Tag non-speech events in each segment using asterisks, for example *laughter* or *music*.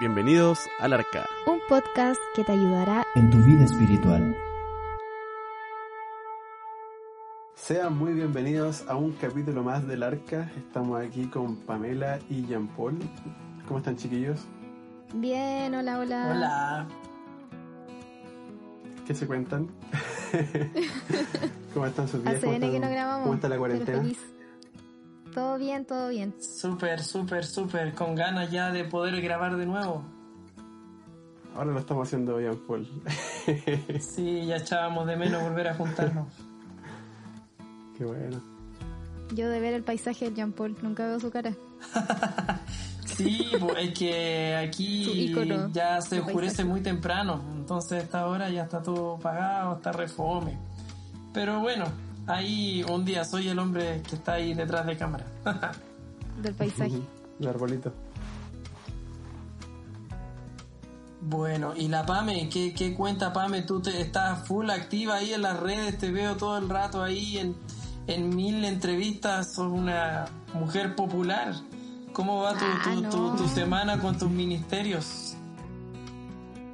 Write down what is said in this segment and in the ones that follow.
Bienvenidos al Arca. Un podcast que te ayudará en tu vida espiritual. Sean muy bienvenidos a un capítulo más del Arca. Estamos aquí con Pamela y Jean Paul. ¿Cómo están chiquillos? Bien, hola, hola. Hola. ¿Qué se cuentan? *laughs* ¿Cómo están sus días? ¿Cómo, que no grabamos. ¿Cómo está la pero cuarentena? feliz. Todo bien, todo bien. Súper, súper, súper. Con ganas ya de poder grabar de nuevo. Ahora lo estamos haciendo Jean Paul. *laughs* Sí, ya echábamos de menos volver a juntarnos. *laughs* Qué bueno. Yo de ver el paisaje de Jean Paul, nunca veo su cara. *laughs* Sí, pues, es que aquí ícono ya se oscurece paisaje. muy temprano. Entonces a esta hora ya está todo pagado, está refome. Pero bueno, ahí un día soy el hombre que está ahí detrás de cámara. *laughs* Del paisaje. El arbolito. Bueno, y la Pame, ¿qué, qué cuenta Pame? Tú te, estás full activa ahí en las redes, te veo todo el rato ahí en, en mil entrevistas, sos una mujer popular. ¿Cómo va tu, Ah, tu, tu semana con tus ministerios?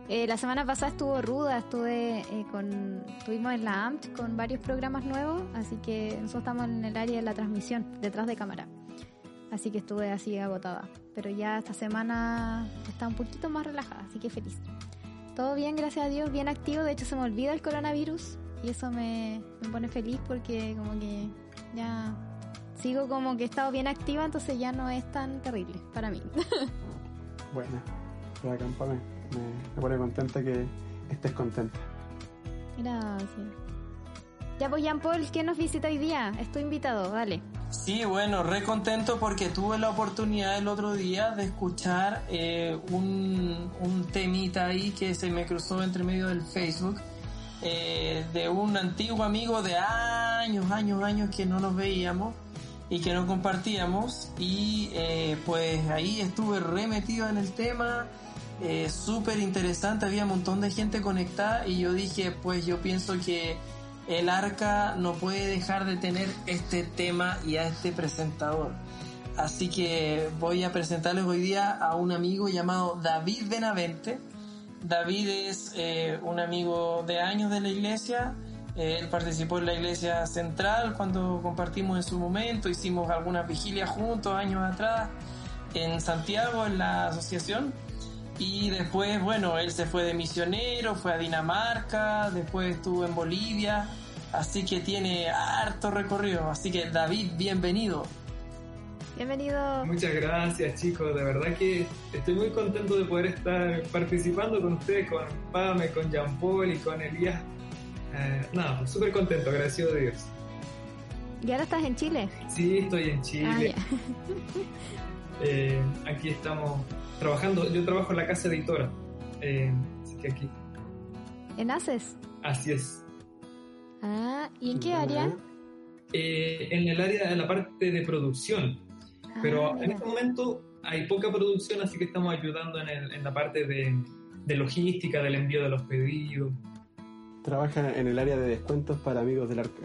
Eh, la semana pasada estuvo ruda, estuve eh, con, estuvimos en la AMT con varios programas nuevos, así que nosotros estamos en el área de la transmisión, detrás de cámara. Así que estuve así agotada. Pero ya esta semana está un poquito más relajada, así que feliz. Todo bien, gracias a Dios, bien activo. De hecho, se me olvida el coronavirus y eso me, me pone feliz porque como que ya sigo como que he estado bien activa, entonces ya no es tan terrible para mí. *laughs* Bueno, bacán, Pame. Me, me pone contenta que estés contenta. Gracias. Ya pues Jean Paul, ¿qué nos visita hoy día? Estoy invitado, dale. Sí, bueno, re contento porque tuve la oportunidad el otro día de escuchar eh, un, un temita ahí que se me cruzó entre medio del Facebook eh, de un antiguo amigo de años, años, años que no nos veíamos y que no compartíamos y eh, pues ahí estuve re metido en el tema, eh, súper interesante, había un montón de gente conectada y yo dije pues yo pienso que el arca no puede dejar de tener este tema y a este presentador. Así que voy a presentarles hoy día a un amigo llamado David Benavente. David es eh, un amigo de años de la iglesia. Eh, él participó en la iglesia central cuando compartimos en su momento. Hicimos algunas vigilias juntos años atrás en Santiago, en la asociación. Y después, bueno, él se fue de misionero, fue a Dinamarca, después estuvo en Bolivia, así que tiene harto recorrido. Así que David, bienvenido. Bienvenido. Muchas gracias chicos, de verdad que estoy muy contento de poder estar participando con ustedes, con Pame, con Jean Paul y con Elías. Eh, nada, pues, súper contento, agradecido de Dios. ¿Y ahora estás en Chile? Sí, estoy en Ah, Chile, ya. Eh, aquí estamos trabajando, yo trabajo en la casa editora, eh, así que aquí, ¿En ACES? así es. Ah, ¿y en qué área? Eh, en el área de la parte de producción, pero Ah, en este momento hay poca producción, así que estamos ayudando en, el- en la parte de, de logística, del envío de los pedidos. Trabaja en el área de descuentos para amigos del Arca.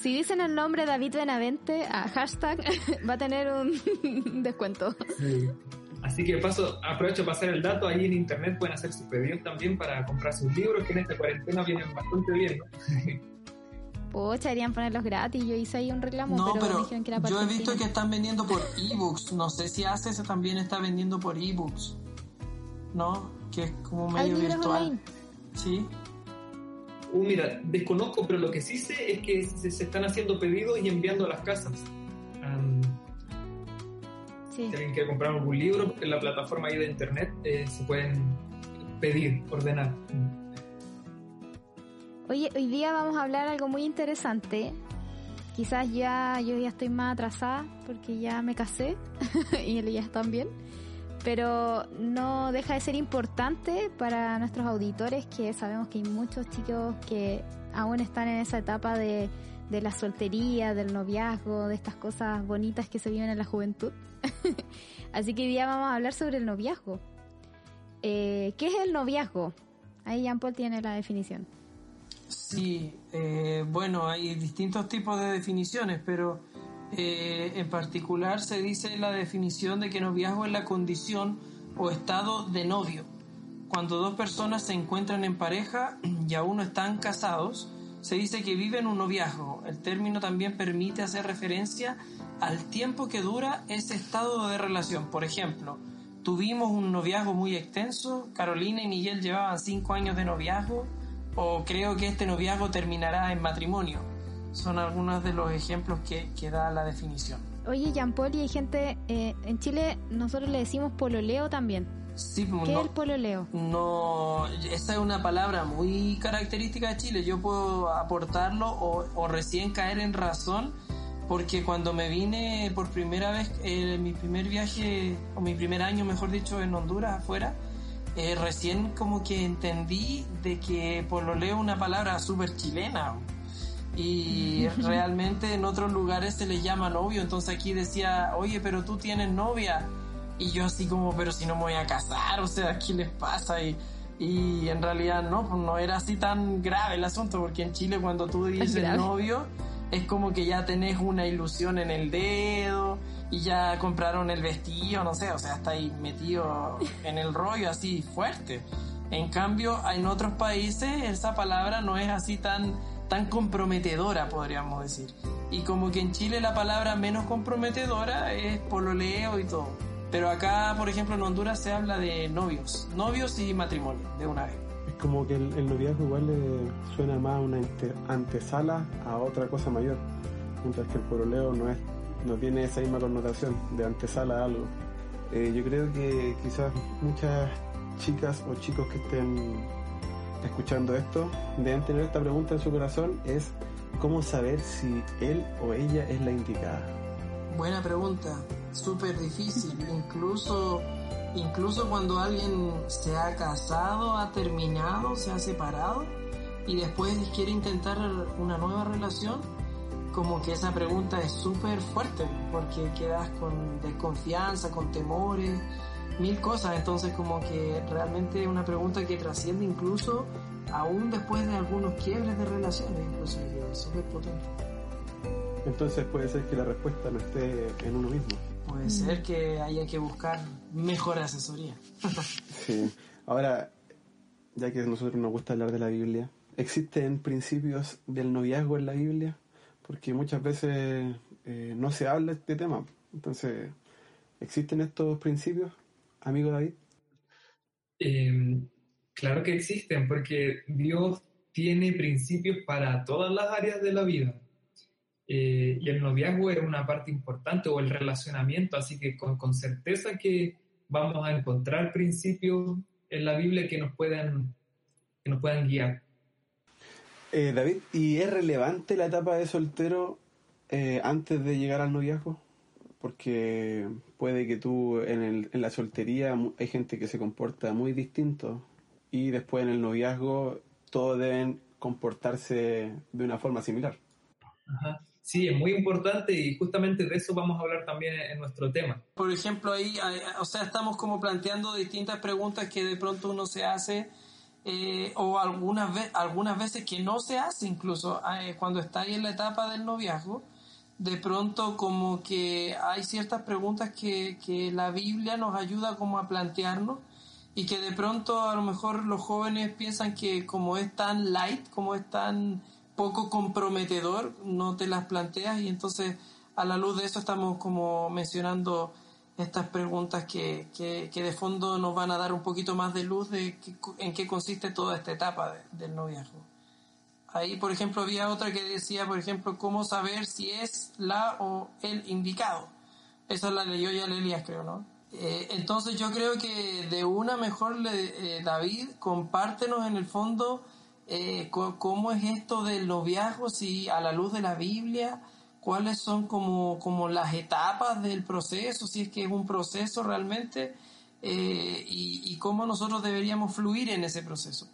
Si dicen el nombre David Benavente, a hashtag, va a tener un *laughs* descuento. Así que paso, aprovecho para pasar el dato, ahí en internet pueden hacer sus pedidos también para comprar sus libros, que en esta cuarentena vienen bastante bien. ¿no? Pocha, deberían ponerlos gratis. Yo hice ahí un reclamo, No, pero, pero dijeron que era para yo he visto que están vendiendo por ebooks. No sé si Aces también está vendiendo por ebooks. ¿No? Que es como medio virtual. online. Sí. Uh, mira, desconozco, pero lo que sí sé es que se, se están haciendo pedidos y enviando a las casas. Sí. si alguien quiere comprar algún libro, en la plataforma ahí de internet eh, se pueden pedir, ordenar. Oye, hoy día vamos a hablar algo muy interesante. Quizás ya yo ya estoy más atrasada porque ya me casé *laughs* y Elías también. Pero no deja de ser importante para nuestros auditores que sabemos que hay muchos chicos que aún están en esa etapa de, de la soltería, del noviazgo, de estas cosas bonitas que se viven en la juventud. *laughs* Así que hoy día vamos a hablar sobre el noviazgo. Eh, ¿Qué es el noviazgo? Ahí Jean Paul tiene la definición. Sí, eh, bueno, hay distintos tipos de definiciones, pero Eh, en particular se dice la definición de que noviazgo es la condición o estado de novio. Cuando dos personas se encuentran en pareja y aún no están casados, se dice que viven un noviazgo. El término también permite hacer referencia al tiempo que dura ese estado de relación. Por ejemplo, tuvimos un noviazgo muy extenso, Carolina y Miguel llevaban cinco años de noviazgo, o creo que este noviazgo terminará en matrimonio. Son algunos de los ejemplos que, que da la definición. Oye, Jean Paul, y hay gente, eh, en Chile nosotros le decimos pololeo también. Sí, pues, ¿Qué no- es el pololeo? No, esa es una palabra muy característica de Chile. Yo puedo aportarlo o, o recién caer en razón porque cuando me vine por primera vez, eh, mi primer viaje, o mi primer año, mejor dicho, en Honduras afuera, eh, recién como que entendí de que pololeo es una palabra súper chilena. Y realmente en otros lugares se le llama novio, entonces aquí decía, oye, pero tú tienes novia. Y yo así como, pero si no me voy a casar, o sea, ¿qué les pasa? Y, y en realidad no, pues no era así tan grave el asunto, porque en Chile cuando tú dices novio, es como que ya tenés una ilusión en el dedo y ya compraron el vestido, no sé, o sea, está ahí metido en el rollo así fuerte. En cambio, en otros países esa palabra no es así tan, tan comprometedora, podríamos decir. Y como que en Chile la palabra menos comprometedora es pololeo y todo. Pero acá, por ejemplo, en Honduras se habla de novios, novios y matrimonio, de una vez. Es como que el, noviazgo igual le suena más a una ante- antesala a otra cosa mayor, mientras que el pololeo no es no tiene esa misma connotación de antesala a algo. Eh, yo creo que quizás muchas chicas o chicos que estén escuchando esto deben tener esta pregunta en su corazón, es cómo saber si él o ella es la indicada. Buena pregunta, súper difícil. Incluso, incluso cuando alguien se ha casado, ha terminado, se ha separado y después quiere intentar una nueva relación, como que esa pregunta es súper fuerte porque quedas con desconfianza, con temores, mil cosas. Entonces como que realmente es una pregunta que trasciende incluso aún después de algunos quiebres de relaciones, incluso es súper potente. Entonces puede ser que la respuesta no esté en uno mismo. Puede ser que haya que buscar mejor asesoría. *laughs* Sí. Ahora, ya que a nosotros nos gusta hablar de la Biblia, ¿existen principios del noviazgo en la Biblia? Porque muchas veces eh, no se habla de este tema. Entonces, ¿existen estos principios, amigo David? Eh, claro que existen, porque Dios tiene principios para todas las áreas de la vida. Eh, y el noviazgo es una parte importante, o el relacionamiento, así que con, con certeza que vamos a encontrar principios en la Biblia que nos puedan, que nos puedan guiar. Eh, David, ¿y es relevante la etapa de soltero eh, antes de llegar al noviazgo? Porque puede que tú en, el, en la soltería hay gente que se comporta muy distinto y después en el noviazgo todos deben comportarse de una forma similar. Ajá. Sí, es muy importante y justamente de eso vamos a hablar también en, nuestro tema. Por ejemplo, ahí, o sea, estamos como planteando distintas preguntas que de pronto uno se hace, eh, o algunas, ve- algunas veces que no se hace, incluso eh, cuando está ahí en la etapa del noviazgo, de pronto como que hay ciertas preguntas que, que la Biblia nos ayuda como a plantearnos y que de pronto a lo mejor los jóvenes piensan que como es tan light, como es tan poco comprometedor, no te las planteas y entonces a la luz de eso estamos como mencionando estas preguntas que, que, que de fondo nos van a dar un poquito más de luz de co- en qué consiste toda esta etapa de- del noviazgo. Ahí, por ejemplo, había otra que decía, por ejemplo, cómo saber si es la o el indicado. Esa la leyó ya Elías, creo, ¿no? Eh, entonces yo creo que de una mejor, le- eh, David, compártenos en el fondo eh, cómo es esto del noviazgo, si a la luz de la Biblia, cuáles son como, como las etapas del proceso, si es que es un proceso realmente, eh, y, y cómo nosotros deberíamos fluir en ese proceso.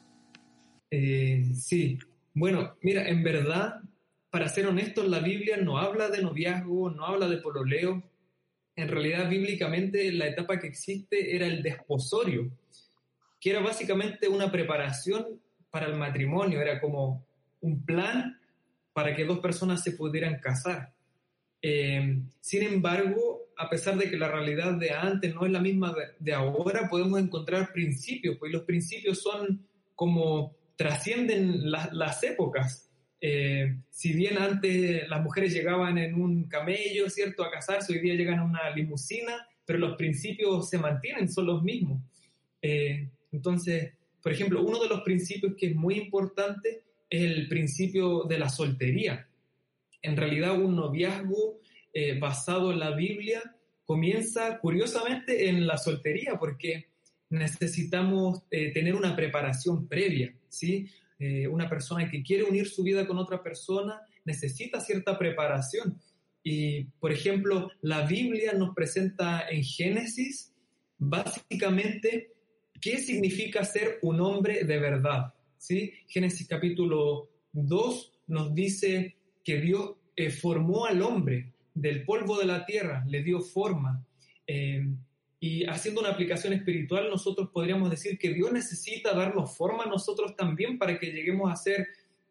Eh, sí, bueno, mira, en verdad, para ser honestos, la Biblia no habla de noviazgo, no habla de pololeo. En realidad, bíblicamente, la etapa que existe era el desposorio, que era básicamente una preparación para el matrimonio, era como un plan para que dos personas se pudieran casar. Eh, sin embargo, a pesar de que la realidad de antes no es la misma de, ahora, podemos encontrar principios, pues los principios son como trascienden las épocas. Eh, si bien antes las mujeres llegaban en un camello, ¿cierto?, a casarse, hoy día llegan en una limusina, pero los principios se mantienen, son los mismos. Eh, entonces, por ejemplo, uno de los principios que es muy importante el principio de la soltería. En realidad, un noviazgo eh, basado en la Biblia comienza curiosamente en la soltería, porque necesitamos eh, tener una preparación previa, ¿sí? Eh, una persona que quiere unir su vida con otra persona necesita cierta preparación. Y, por ejemplo, la Biblia nos presenta en Génesis básicamente qué significa ser un hombre de verdad. ¿Sí? Génesis capítulo 2 nos dice que Dios formó al hombre del polvo de la tierra, le dio forma. Eh, y haciendo una aplicación espiritual, nosotros podríamos decir que Dios necesita darnos forma a nosotros también para que lleguemos a ser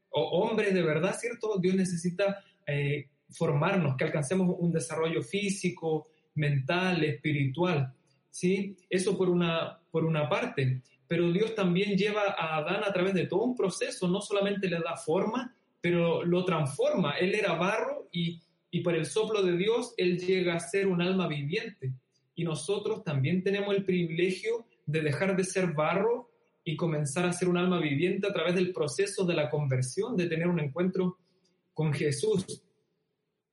hombres de verdad, ¿cierto? Dios necesita eh, formarnos, que alcancemos un desarrollo físico, mental, espiritual, ¿sí? Eso por una, por una parte. Pero Dios también lleva a Adán a través de todo un proceso, no solamente le da forma, pero lo transforma. Él era barro y y por el soplo de Dios Él llega a ser un alma viviente. Y nosotros también tenemos el privilegio de dejar de ser barro y comenzar a ser un alma viviente a través del proceso de la conversión, de tener un encuentro con Jesús.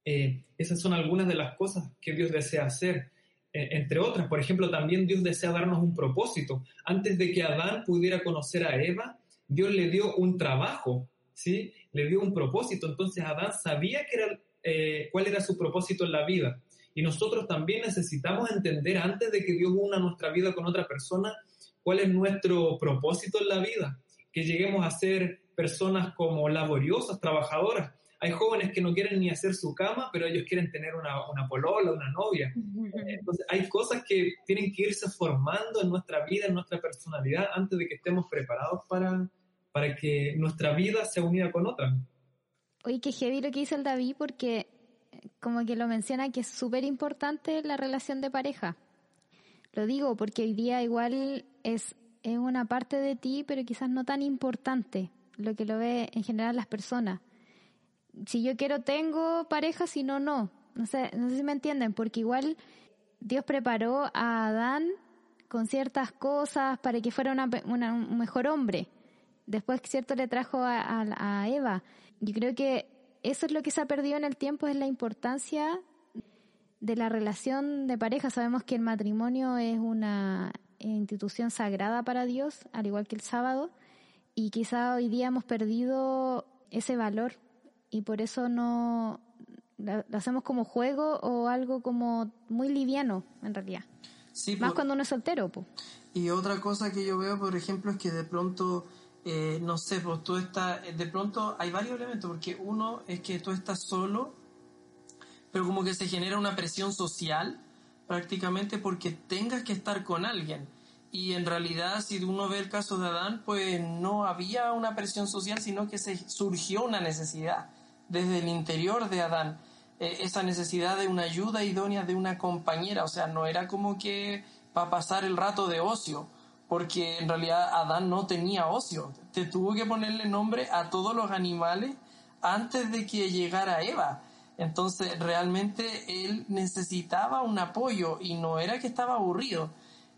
Eh, esas son algunas de las cosas que Dios desea hacer. Eh, entre otras, por ejemplo, también Dios desea darnos un propósito. Antes de que Adán pudiera conocer a Eva, Dios le dio un trabajo, ¿sí? Le dio un propósito. Entonces Adán sabía que era eh, cuál era su propósito en la vida. Y nosotros también necesitamos entender antes de que Dios una nuestra vida con otra persona, cuál es nuestro propósito en la vida. Que lleguemos a ser personas como laboriosas, trabajadoras. Hay jóvenes que no quieren ni hacer su cama, pero ellos quieren tener una, una polola, una novia. Entonces hay cosas que tienen que irse formando en nuestra vida, en nuestra personalidad, antes de que estemos preparados para, para que nuestra vida sea unida con otra. Oye, qué heavy lo que dice el David porque como que lo menciona que es súper importante la relación de pareja. Lo digo porque hoy día igual es, es una parte de ti, pero quizás no tan importante lo que lo ve en general las personas. Si yo quiero tengo pareja, si no, no. No sé, no sé si me entienden, porque igual Dios preparó a Adán con ciertas cosas para que fuera una, un mejor hombre. Después, cierto, le trajo a, a Eva. Yo creo que eso es lo que se ha perdido en el tiempo, es la importancia de la relación de pareja. Sabemos que el matrimonio es una institución sagrada para Dios, al igual que el sábado, y quizá hoy día hemos perdido ese valor y por eso no lo hacemos como juego o algo como muy liviano en realidad. Más cuando uno es soltero. Y otra cosa que yo veo, por ejemplo, es que de pronto eh, no sé, pues tú estás, de pronto hay varios elementos, porque uno es que tú estás solo, pero como que se genera una presión social prácticamente porque tengas que estar con alguien. Y en realidad, si uno ve el caso de Adán, pues no había una presión social, sino que se surgió una necesidad desde el interior de Adán. Eh, esa necesidad de una ayuda idónea de una compañera. O sea, no era como que para pasar el rato de ocio porque en realidad Adán no tenía ocio. Te tuvo que ponerle nombre a todos los animales antes de que llegara Eva. Entonces realmente él necesitaba un apoyo y no era que estaba aburrido.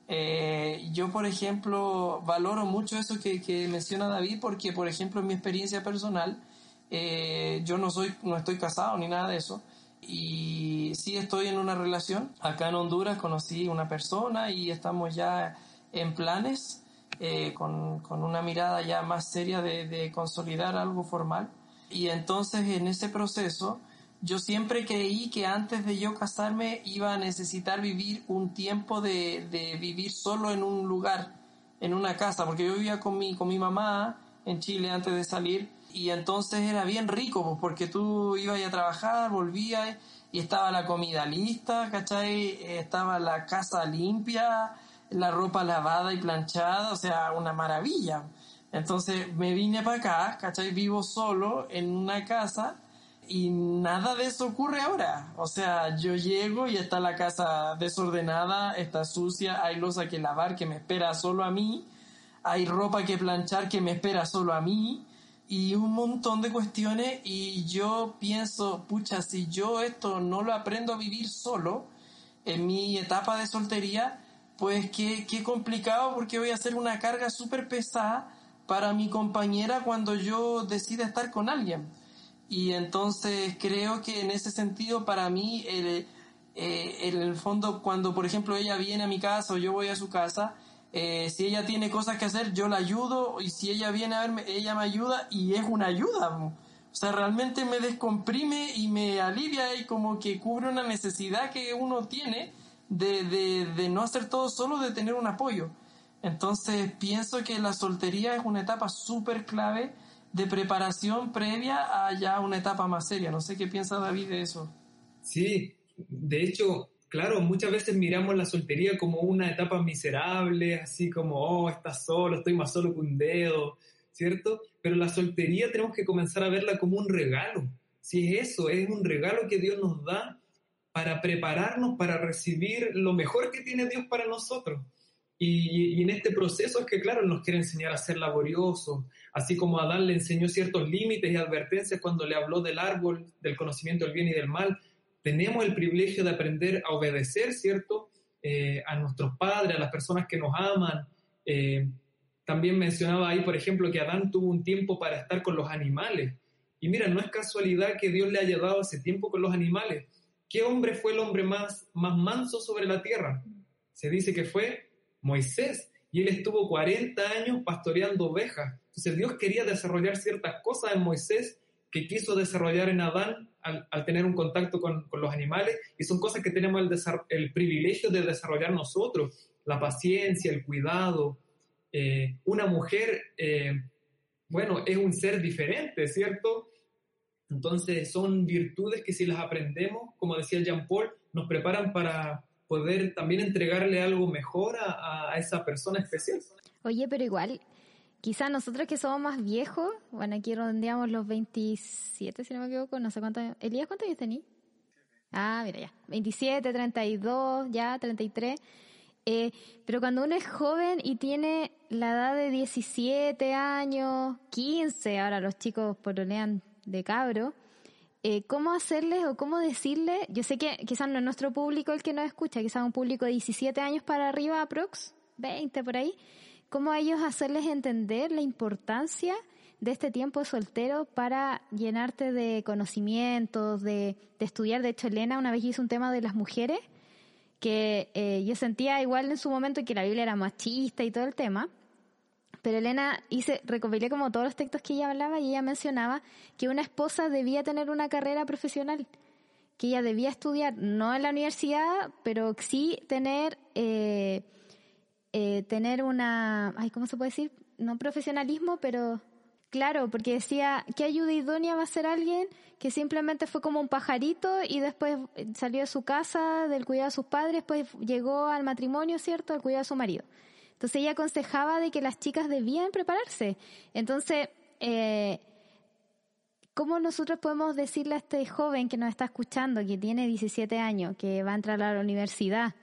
Eh, yo, por ejemplo, valoro mucho eso que, menciona David porque, por ejemplo, en mi experiencia personal, eh, yo no soy, no estoy casado ni nada de eso. Y sí estoy en una relación. Acá en Honduras conocí una persona y estamos ya en planes eh, con, una mirada ya más seria de, consolidar algo formal. Y entonces en ese proceso yo siempre creí que antes de yo casarme iba a necesitar vivir un tiempo de, vivir solo en un lugar, en una casa, porque yo vivía con mi, con mi mamá en Chile antes de salir y entonces era bien rico, pues, porque tú ibas a trabajar, volvías y estaba la comida lista, ¿cachai? Estaba la casa limpia, la ropa lavada y planchada, o sea, una maravilla. Entonces me vine para acá, ¿cachai? Vivo solo en una casa y nada de eso ocurre ahora. O sea, yo llego y está la casa desordenada, está sucia, hay losa que lavar que me espera solo a mí, hay ropa que planchar que me espera solo a mí y un montón de cuestiones y yo pienso, pucha, si yo esto no lo aprendo a vivir solo en mi etapa de soltería, pues qué, qué complicado porque voy a hacer una carga súper pesada para mi compañera cuando yo decida estar con alguien. Y entonces creo que en ese sentido para mí, el, eh, en el fondo, cuando por ejemplo ella viene a mi casa o yo voy a su casa, eh, si ella tiene cosas que hacer, yo la ayudo y si ella viene a verme, ella me ayuda y es una ayuda. O sea, realmente me descomprime y me alivia y como que cubre una necesidad que uno tiene de, de, no hacer todo solo, de tener un apoyo. Entonces pienso que la soltería es una etapa súper clave de preparación previa a ya una etapa más seria. No sé qué piensa David de eso. Sí, de hecho, claro, muchas veces miramos la soltería como una etapa miserable, así como, oh, estás solo, estoy más solo que un dedo, ¿cierto? Pero la soltería tenemos que comenzar a verla como un regalo. Si es eso, es un regalo que Dios nos da para prepararnos para recibir lo mejor que tiene Dios para nosotros. Y, en este proceso es que, claro, nos quiere enseñar a ser laboriosos, así como Adán le enseñó ciertos límites y advertencias cuando le habló del árbol, del conocimiento del bien y del mal. Tenemos el privilegio de aprender a obedecer, ¿cierto? Eh, a nuestros padres, a las personas que nos aman. Eh, también mencionaba ahí, por ejemplo, que Adán tuvo un tiempo para estar con los animales. Y mira, no es casualidad que Dios le haya dado ese tiempo con los animales. ¿Qué hombre fue el hombre más, más manso sobre la tierra? Se dice que fue Moisés, y él estuvo 40 años pastoreando ovejas. Entonces Dios quería desarrollar ciertas cosas en Moisés que quiso desarrollar en Adán al, tener un contacto con, los animales, y son cosas que tenemos el, privilegio de desarrollar nosotros, la paciencia, el cuidado. Eh, una mujer, eh, bueno, es un ser diferente, ¿cierto? Entonces son virtudes que si las aprendemos, como decía Jean Paul, nos preparan para, poder también entregarle algo mejor a, esa persona especial. Oye, pero igual, quizás nosotros que somos más viejos, bueno, aquí rondeamos los 27, si no me equivoco, no sé cuántos Elías, ¿cuántos años tenías? Ah, mira ya, 27, 32, ya, 33. Eh, pero cuando uno es joven y tiene la edad de 17 años, 15, ahora los chicos pololean de cabro, eh, cómo hacerles o cómo decirles, yo sé que quizás no es nuestro público el que nos escucha, quizás un público de 17 años para arriba, aprox, 20 por ahí, cómo a ellos hacerles entender la importancia de este tiempo soltero para llenarte de conocimientos, de, estudiar. De hecho, Elena una vez hizo un tema de las mujeres, que eh, yo sentía igual en su momento que la Biblia era machista y todo el tema, pero Elena hice, recopilé como todos los textos que ella hablaba y ella mencionaba que una esposa debía tener una carrera profesional, que ella debía estudiar, no en la universidad, pero sí tener, eh, eh, tener una, ay, ¿cómo se puede decir? No profesionalismo, pero claro, porque decía, ¿qué ayuda idónea va a ser alguien que simplemente fue como un pajarito y después salió de su casa, del cuidado de sus padres, después llegó al matrimonio, ¿cierto?, al cuidado de su marido. Entonces ella aconsejaba de que las chicas debían prepararse. Entonces, eh, ¿cómo nosotros podemos decirle a este joven que nos está escuchando, que tiene 17 años, que va a entrar a la universidad?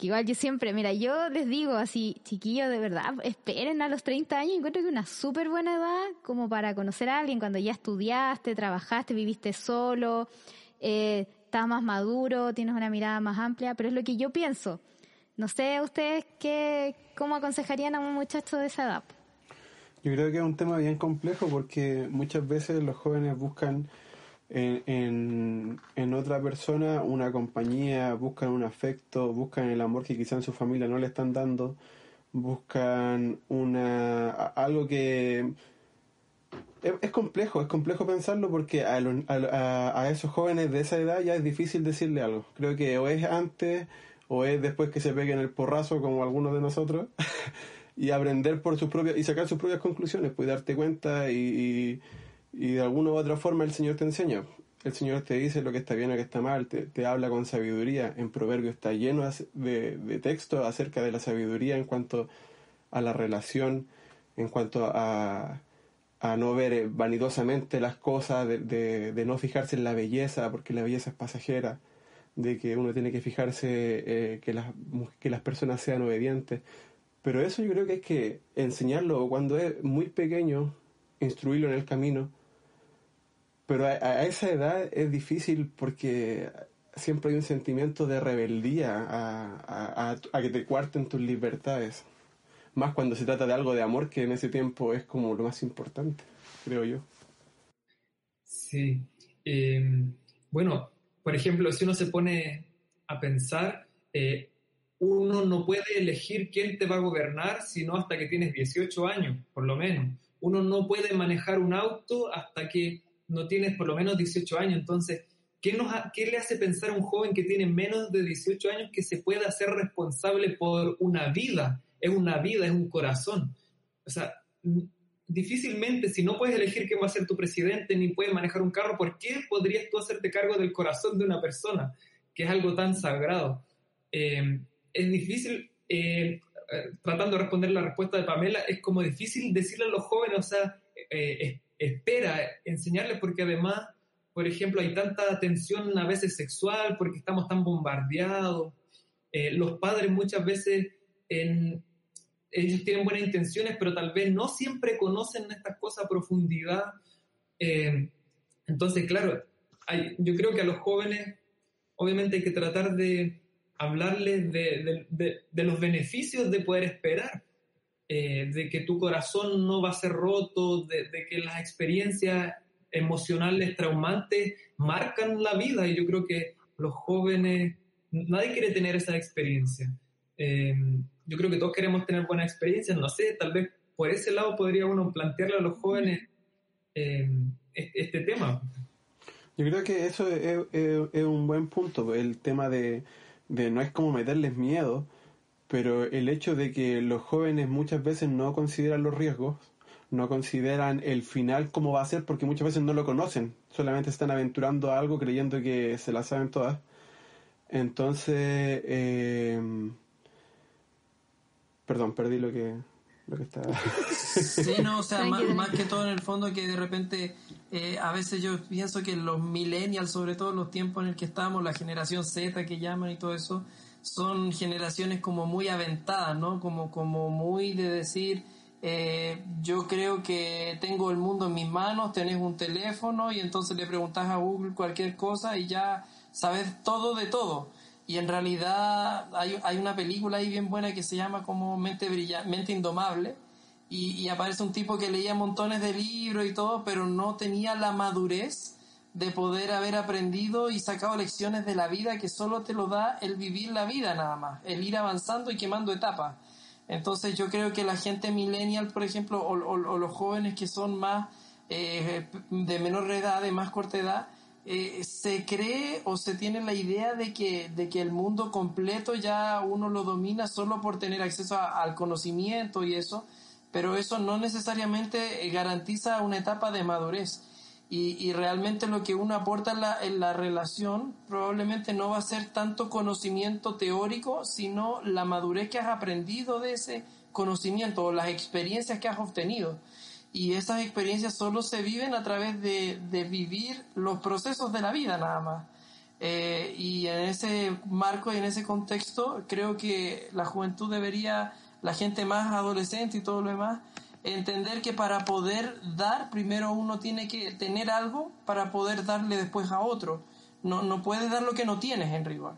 Que igual yo siempre, mira, yo les digo así, chiquillos, de verdad, esperen a los 30 años, encuentro que una súper buena edad como para conocer a alguien cuando ya estudiaste, trabajaste, viviste solo, eh, estás más maduro, tienes una mirada más amplia, pero es lo que yo pienso. No sé ustedes qué, cómo aconsejarían a un muchacho de esa edad. Yo creo que es un tema bien complejo porque muchas veces los jóvenes buscan en, en, otra persona una compañía, buscan un afecto, buscan el amor que quizá en su familia no le están dando, buscan una algo que es, complejo, es complejo pensarlo porque a, a, a, esos jóvenes de esa edad ya es difícil decirle algo. Creo que o es antes o es después que se peguen el porrazo como algunos de nosotros *laughs* y aprender por sus propias y sacar sus propias conclusiones, pues darte cuenta y, y, de alguna u otra forma el Señor te enseña. El Señor te dice lo que está bien o que está mal, te, habla con sabiduría. En Proverbio está lleno de, de texto acerca de la sabiduría en cuanto a la relación, en cuanto a, a no ver eh, vanidosamente las cosas, de, de, no fijarse en la belleza, porque la belleza es pasajera, de que uno tiene que fijarse eh, que, las, que las personas sean obedientes. Pero eso yo creo que hay que enseñarlo cuando es muy pequeño, instruirlo en el camino. Pero a, esa edad es difícil porque siempre hay un sentimiento de rebeldía a, a, que te cuarten tus libertades. Más cuando se trata de algo de amor, que en ese tiempo es como lo más importante, creo yo. Sí. Em, bueno, por ejemplo, si uno se pone a pensar, eh, uno no puede elegir quién te va a gobernar sino hasta que tienes 18 años, por lo menos. Uno no puede manejar un auto hasta que no tienes por lo menos 18 años. Entonces, ¿qué, nos ¿qué le hace pensar a un joven que tiene menos de 18 años que se pueda hacer responsable por una vida? Es una vida, es un corazón. O sea, difícilmente, si no puedes elegir quién va a ser tu presidente ni puedes manejar un carro, ¿por qué podrías tú hacerte cargo del corazón de una persona? Que es algo tan sagrado. Eh, es difícil, eh, eh, tratando de responder la respuesta de Pamela, es como difícil decirle a los jóvenes, o sea, espera, enseñarles porque además, por ejemplo, hay tanta tensión a veces sexual porque estamos tan bombardeados. los padres muchas veces ellos tienen buenas intenciones, pero tal vez no siempre conocen estas cosas a profundidad. Eh, entonces, claro, yo creo que a los jóvenes obviamente hay que tratar de hablarles de, los beneficios de poder esperar, eh, de que tu corazón no va a ser roto, de, que las experiencias emocionales traumantes marcan la vida y yo creo que los jóvenes, nadie quiere tener esa experiencia. Eh, yo creo que todos queremos tener buenas experiencias, no sé, tal vez por ese lado podría uno plantearle a los jóvenes eh, este, tema. Yo creo que eso es, un buen punto, el tema de, no es como meterles miedo, pero el hecho de que los jóvenes muchas veces no consideran los riesgos, no consideran el final cómo va a ser porque muchas veces no lo conocen, solamente están aventurando algo creyendo que se la saben todas. Entonces, eh, Perdón, perdí lo que, lo que estaba. Sí, no, o sea, más, que todo en el fondo que de repente eh, a veces yo pienso que los millennials, sobre todo en los tiempos en el que estamos, la generación Z que llaman y todo eso, son generaciones como muy aventadas, ¿no? Como, como muy de decir, eh, yo creo que tengo el mundo en mis manos, tenés un teléfono y entonces le preguntas a Google cualquier cosa y ya sabes todo de todo y en realidad hay, hay, una película ahí bien buena que se llama como Mente, Mente Indomable y, aparece un tipo que leía montones de libros y todo, pero no tenía la madurez de poder haber aprendido y sacado lecciones de la vida que solo te lo da el vivir la vida nada más, el ir avanzando y quemando etapas. Entonces yo creo que la gente millennial, por ejemplo, o, los jóvenes que son más eh, de menor edad, de más corta edad, eh, se cree o se tiene la idea de que, de que el mundo completo ya uno lo domina solo por tener acceso al conocimiento y eso, pero eso no necesariamente garantiza una etapa de madurez. Y, realmente lo que uno aporta en la, relación probablemente no va a ser tanto conocimiento teórico, sino la madurez que has aprendido de ese conocimiento o las experiencias que has obtenido y esas experiencias solo se viven a través de, vivir los procesos de la vida nada más. Eh, y en ese marco y en ese contexto creo que la juventud debería, la gente más adolescente y todo lo demás, entender que para poder dar, primero uno tiene que tener algo para poder darle después a otro. No, no puedes dar lo que no tienes en rigor.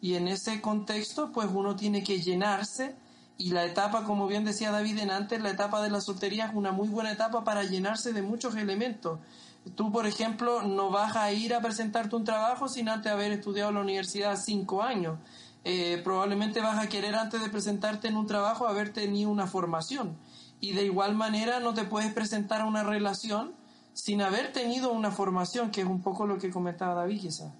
Y en ese contexto, pues uno tiene que llenarse y la etapa, como bien decía David en antes, la etapa de la soltería es una muy buena etapa para llenarse de muchos elementos. Tú, por ejemplo, no vas a ir a presentarte un trabajo sin antes haber estudiado en la universidad cinco años. Eh, probablemente vas a querer antes de presentarte en un trabajo haber tenido una formación. Y de igual manera no te puedes presentar a una relación sin haber tenido una formación, que es un poco lo que comentaba David quizás.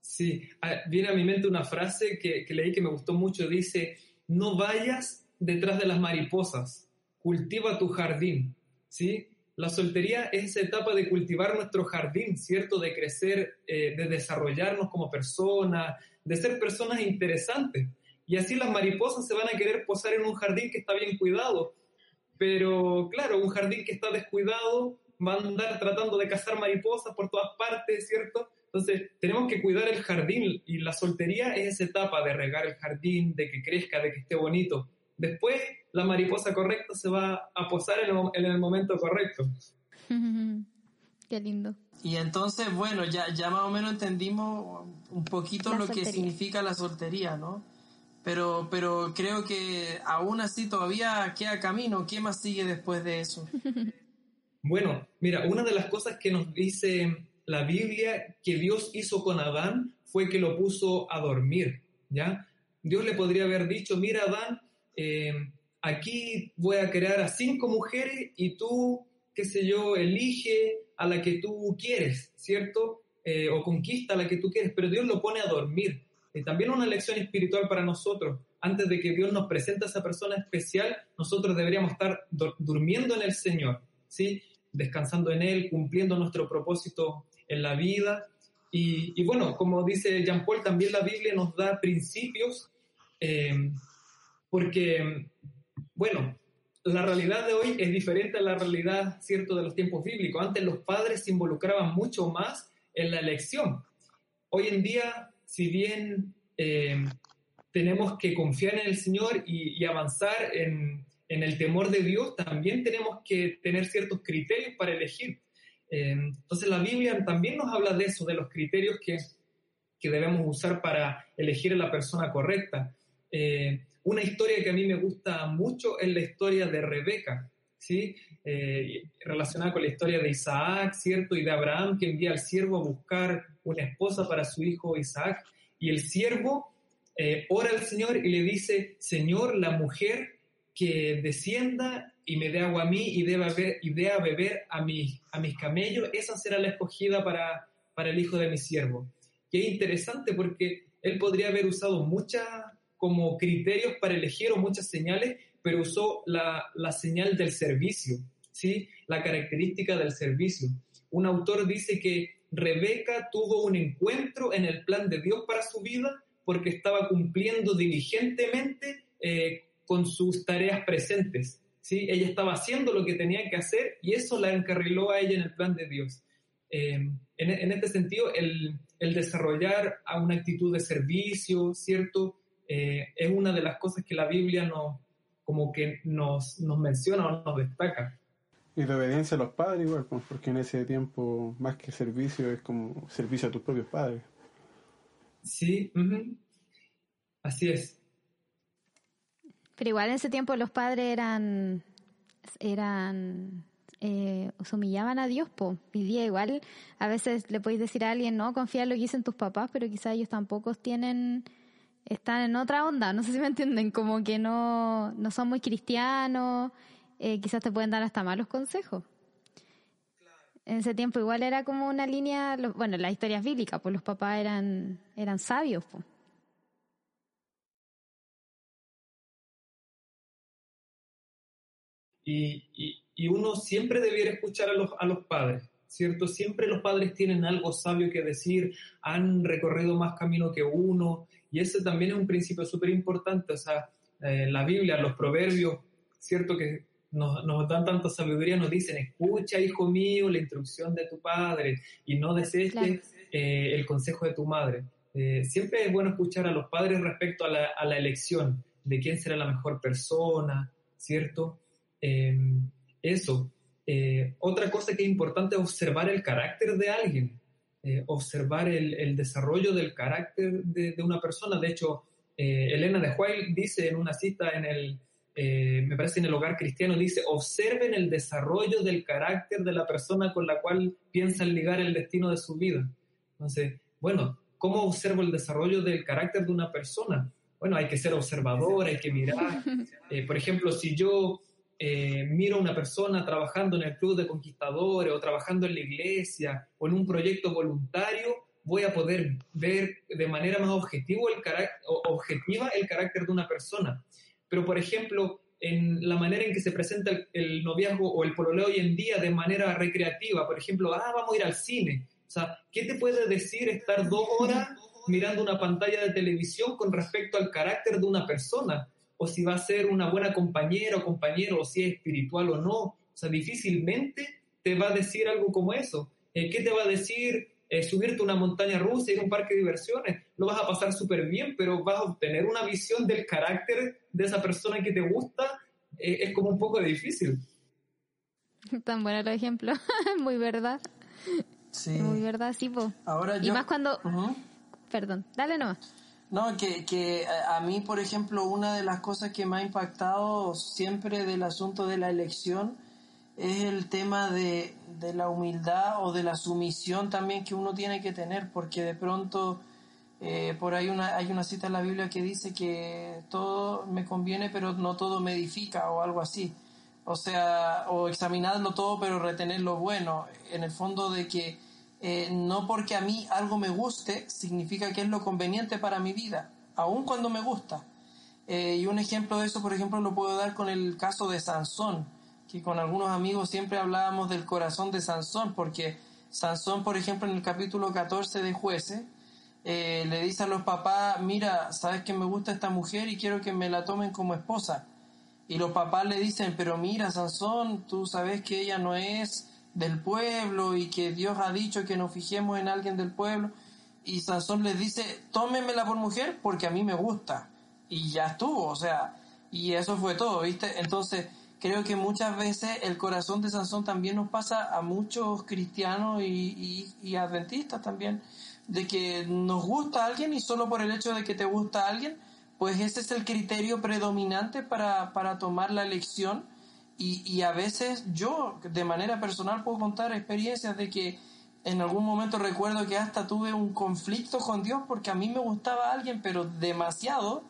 Sí, viene a mi mente una frase que, que leí que me gustó mucho. Dice, no vayas detrás de las mariposas, cultiva tu jardín, ¿sí? La soltería es esa etapa de cultivar nuestro jardín, ¿cierto? De crecer, eh, de desarrollarnos como personas, de ser personas interesantes. Y así las mariposas se van a querer posar en un jardín que está bien cuidado. Pero claro, un jardín que está descuidado va a andar tratando de cazar mariposas por todas partes, ¿cierto? Entonces, tenemos que cuidar el jardín y la soltería es esa etapa de regar el jardín, de que crezca, de que esté bonito. Después, la mariposa correcta se va a posar en el, momento correcto. *laughs* Qué lindo. Y entonces, bueno, ya, ya más o menos entendimos un poquito lo que significa la soltería, ¿no? Pero, pero creo que aún así todavía queda camino. ¿Qué más sigue después de eso? *laughs* Bueno, mira, una de las cosas que nos dice la Biblia que Dios hizo con Adán fue que lo puso a dormir, ¿ya? Dios le podría haber dicho, mira Adán, eh, aquí voy a crear a cinco mujeres y tú, qué sé yo, elige a la que tú quieres, ¿cierto? Eh, o conquista a la que tú quieres, pero Dios lo pone a dormir. Y también una lección espiritual para nosotros. Antes de que Dios nos presente a esa persona especial, nosotros deberíamos estar durmiendo en el Señor, ¿sí? Descansando en Él, cumpliendo nuestro propósito en la vida. Y, bueno, como dice Jean Paul, también la Biblia nos da principios, eh, porque, bueno, la realidad de hoy es diferente a la realidad, cierto, de los tiempos bíblicos. Antes los padres se involucraban mucho más en la elección. Hoy en día, si bien eh, tenemos que confiar en el Señor y, avanzar en, el temor de Dios, también tenemos que tener ciertos criterios para elegir. Eh, entonces la Biblia también nos habla de eso, de los criterios que, que debemos usar para elegir a la persona correcta. Eh, una historia que a mí me gusta mucho es la historia de Rebeca, ¿sí? Eh, relacionada con la historia de Isaac, ¿cierto? Y de Abraham que envía al siervo a buscar una esposa para su hijo Isaac. Y el siervo ora al Señor y le dice, Señor, la mujer que descienda y me dé agua a mí y dé, beber, y dé a beber a, mis, a mis camellos, esa será la escogida para, para el hijo de mi siervo. Qué interesante porque él podría haber usado muchas como criterios para elegir o muchas señales, pero usó la, la señal del servicio, ¿sí? la característica del servicio. Un autor dice que Rebeca tuvo un encuentro en el plan de Dios para su vida porque estaba cumpliendo diligentemente eh, con sus tareas presentes. ¿sí? Ella estaba haciendo lo que tenía que hacer y eso la encarriló a ella en el plan de Dios. Eh, en, este sentido, el, desarrollar a una actitud de servicio, ¿cierto? Eh, es una de las cosas que la Biblia nos, como que nos, nos menciona o nos destaca. Y la obediencia a los padres igual, pues, porque en ese tiempo más que servicio es como servicio a tus propios padres. Sí, así es. Pero igual en ese tiempo los padres eran, eran, eh, se humillaban a Dios, po. Pidía igual, a veces le podéis decir a alguien, no, confía en lo que dicen tus papás, pero quizás ellos tampoco tienen, están en otra onda, no sé si me entienden, como que no, no son muy cristianos, eh, quizás te pueden dar hasta malos consejos. En ese tiempo igual era como una línea, bueno, las historias bíblicas, pues los papás eran, eran sabios, po. Y, uno siempre debiera escuchar a los, a los padres, ¿cierto? Siempre los padres tienen algo sabio que decir, han recorrido más camino que uno, y ese también es un principio súper importante, o sea, eh, la Biblia, los proverbios, ¿cierto? Que nos, nos, dan tanta sabiduría, nos dicen, escucha, hijo mío, la instrucción de tu padre y no desees eh, el consejo de tu madre. Eh, siempre es bueno escuchar a los padres respecto a la, a la, elección de quién será la mejor persona, ¿cierto? Em, eso. Otra cosa que es importante es observar el carácter de alguien, eh, observar el, desarrollo del carácter de, una persona. De hecho, eh, Elena de White dice en una cita en el, me parece en el hogar cristiano, dice, observen el desarrollo del carácter de la persona con la cual piensan ligar el destino de su vida. Entonces, bueno, ¿cómo observo el desarrollo del carácter de una persona? Bueno, hay que ser observador, hay que mirar. *laughs* por ejemplo, si yo eh, miro a una persona trabajando en el club de conquistadores o trabajando en la iglesia o en un proyecto voluntario, voy a poder ver de manera más el objetiva el carácter de una persona. Pero, por ejemplo, en la manera en que se presenta el, noviazgo o el pololeo hoy en día de manera recreativa, por ejemplo, ah, vamos a ir al cine. ¿qué te puede decir estar dos horas mirando una pantalla de televisión con respecto al carácter de una persona? O si va a ser una buena compañera o compañero, o si es espiritual o no. O sea, difícilmente te va a decir algo como eso. Eh, ¿Qué te va a decir eh, subirte una montaña rusa, ir a un parque de diversiones? Lo vas a pasar súper bien, pero vas a obtener una visión del carácter de esa persona que te gusta. Eh, es como un poco difícil. *laughs* Tan bueno el ejemplo, *laughs* muy verdad. Sí. Muy verdad, sí, po. Ahora y más cuando... Perdón, dale nomás. No, que, que a mí, por ejemplo, una de las cosas que me ha impactado siempre del asunto de la elección es el tema de, de la humildad o de la sumisión también que uno tiene que tener, porque de pronto eh, por ahí una, hay una cita en la Biblia que dice que todo me conviene, pero no todo me edifica o algo así. O sea, o examinarlo todo, pero retener lo bueno. En el fondo de que eh, no porque a mí algo me guste, significa que es lo conveniente para mi vida, aun cuando me gusta. Eh, y un ejemplo de eso, por ejemplo, lo puedo dar con el caso de Sansón, que con algunos amigos siempre hablábamos del corazón de Sansón, porque Sansón, por ejemplo, en el capítulo 14 de Jueces, eh, le dice a los papás, mira, sabes que me gusta esta mujer y quiero que me la tomen como esposa. Y los papás le dicen, pero mira, Sansón, tú sabes que ella no es del pueblo y que Dios ha dicho que nos fijemos en alguien del pueblo. Y Sansón les dice, tómenmela por mujer porque a mí me gusta. Y ya estuvo, o sea, y eso fue todo, ¿viste? Entonces, creo que muchas veces el corazón de Sansón también nos pasa a muchos cristianos y, y, adventistas también, de que nos gusta alguien y solo por el hecho de que te gusta alguien, pues ese es el criterio predominante para, para tomar la elección y, a veces yo de manera personal puedo contar experiencias de que en algún momento recuerdo que hasta tuve un conflicto con Dios porque a mí me gustaba alguien pero demasiado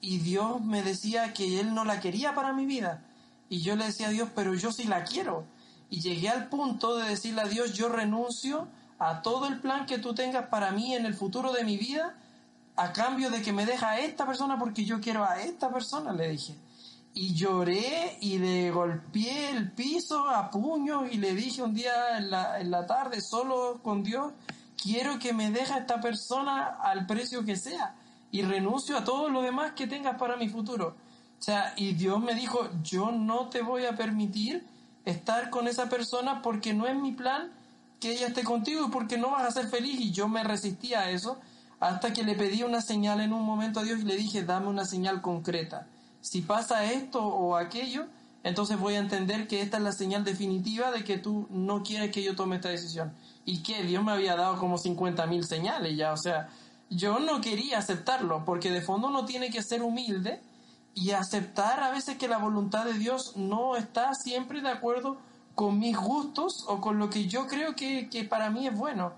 y Dios me decía que Él no la quería para mi vida y yo le decía a Dios pero yo sí la quiero y llegué al punto de decirle a Dios yo renuncio a todo el plan que tú tengas para mí en el futuro de mi vida a cambio de que me deja a esta persona porque yo quiero a esta persona, le dije. Y lloré y le golpeé el piso a puño y le dije un día en la, en la tarde, solo con Dios, quiero que me deje esta persona al precio que sea y renuncio a todo lo demás que tengas para mi futuro. O sea, y Dios me dijo, yo no te voy a permitir estar con esa persona porque no es mi plan que ella esté contigo y porque no vas a ser feliz. Y yo me resistía a eso hasta que le pedí una señal en un momento a Dios y le dije, dame una señal concreta. Si pasa esto o aquello, entonces voy a entender que esta es la señal definitiva de que tú no quieres que yo tome esta decisión. Y que Dios me había dado como 50 mil señales ya, o sea, yo no quería aceptarlo, porque de fondo uno tiene que ser humilde y aceptar a veces que la voluntad de Dios no está siempre de acuerdo con mis gustos o con lo que yo creo que, que para mí es bueno.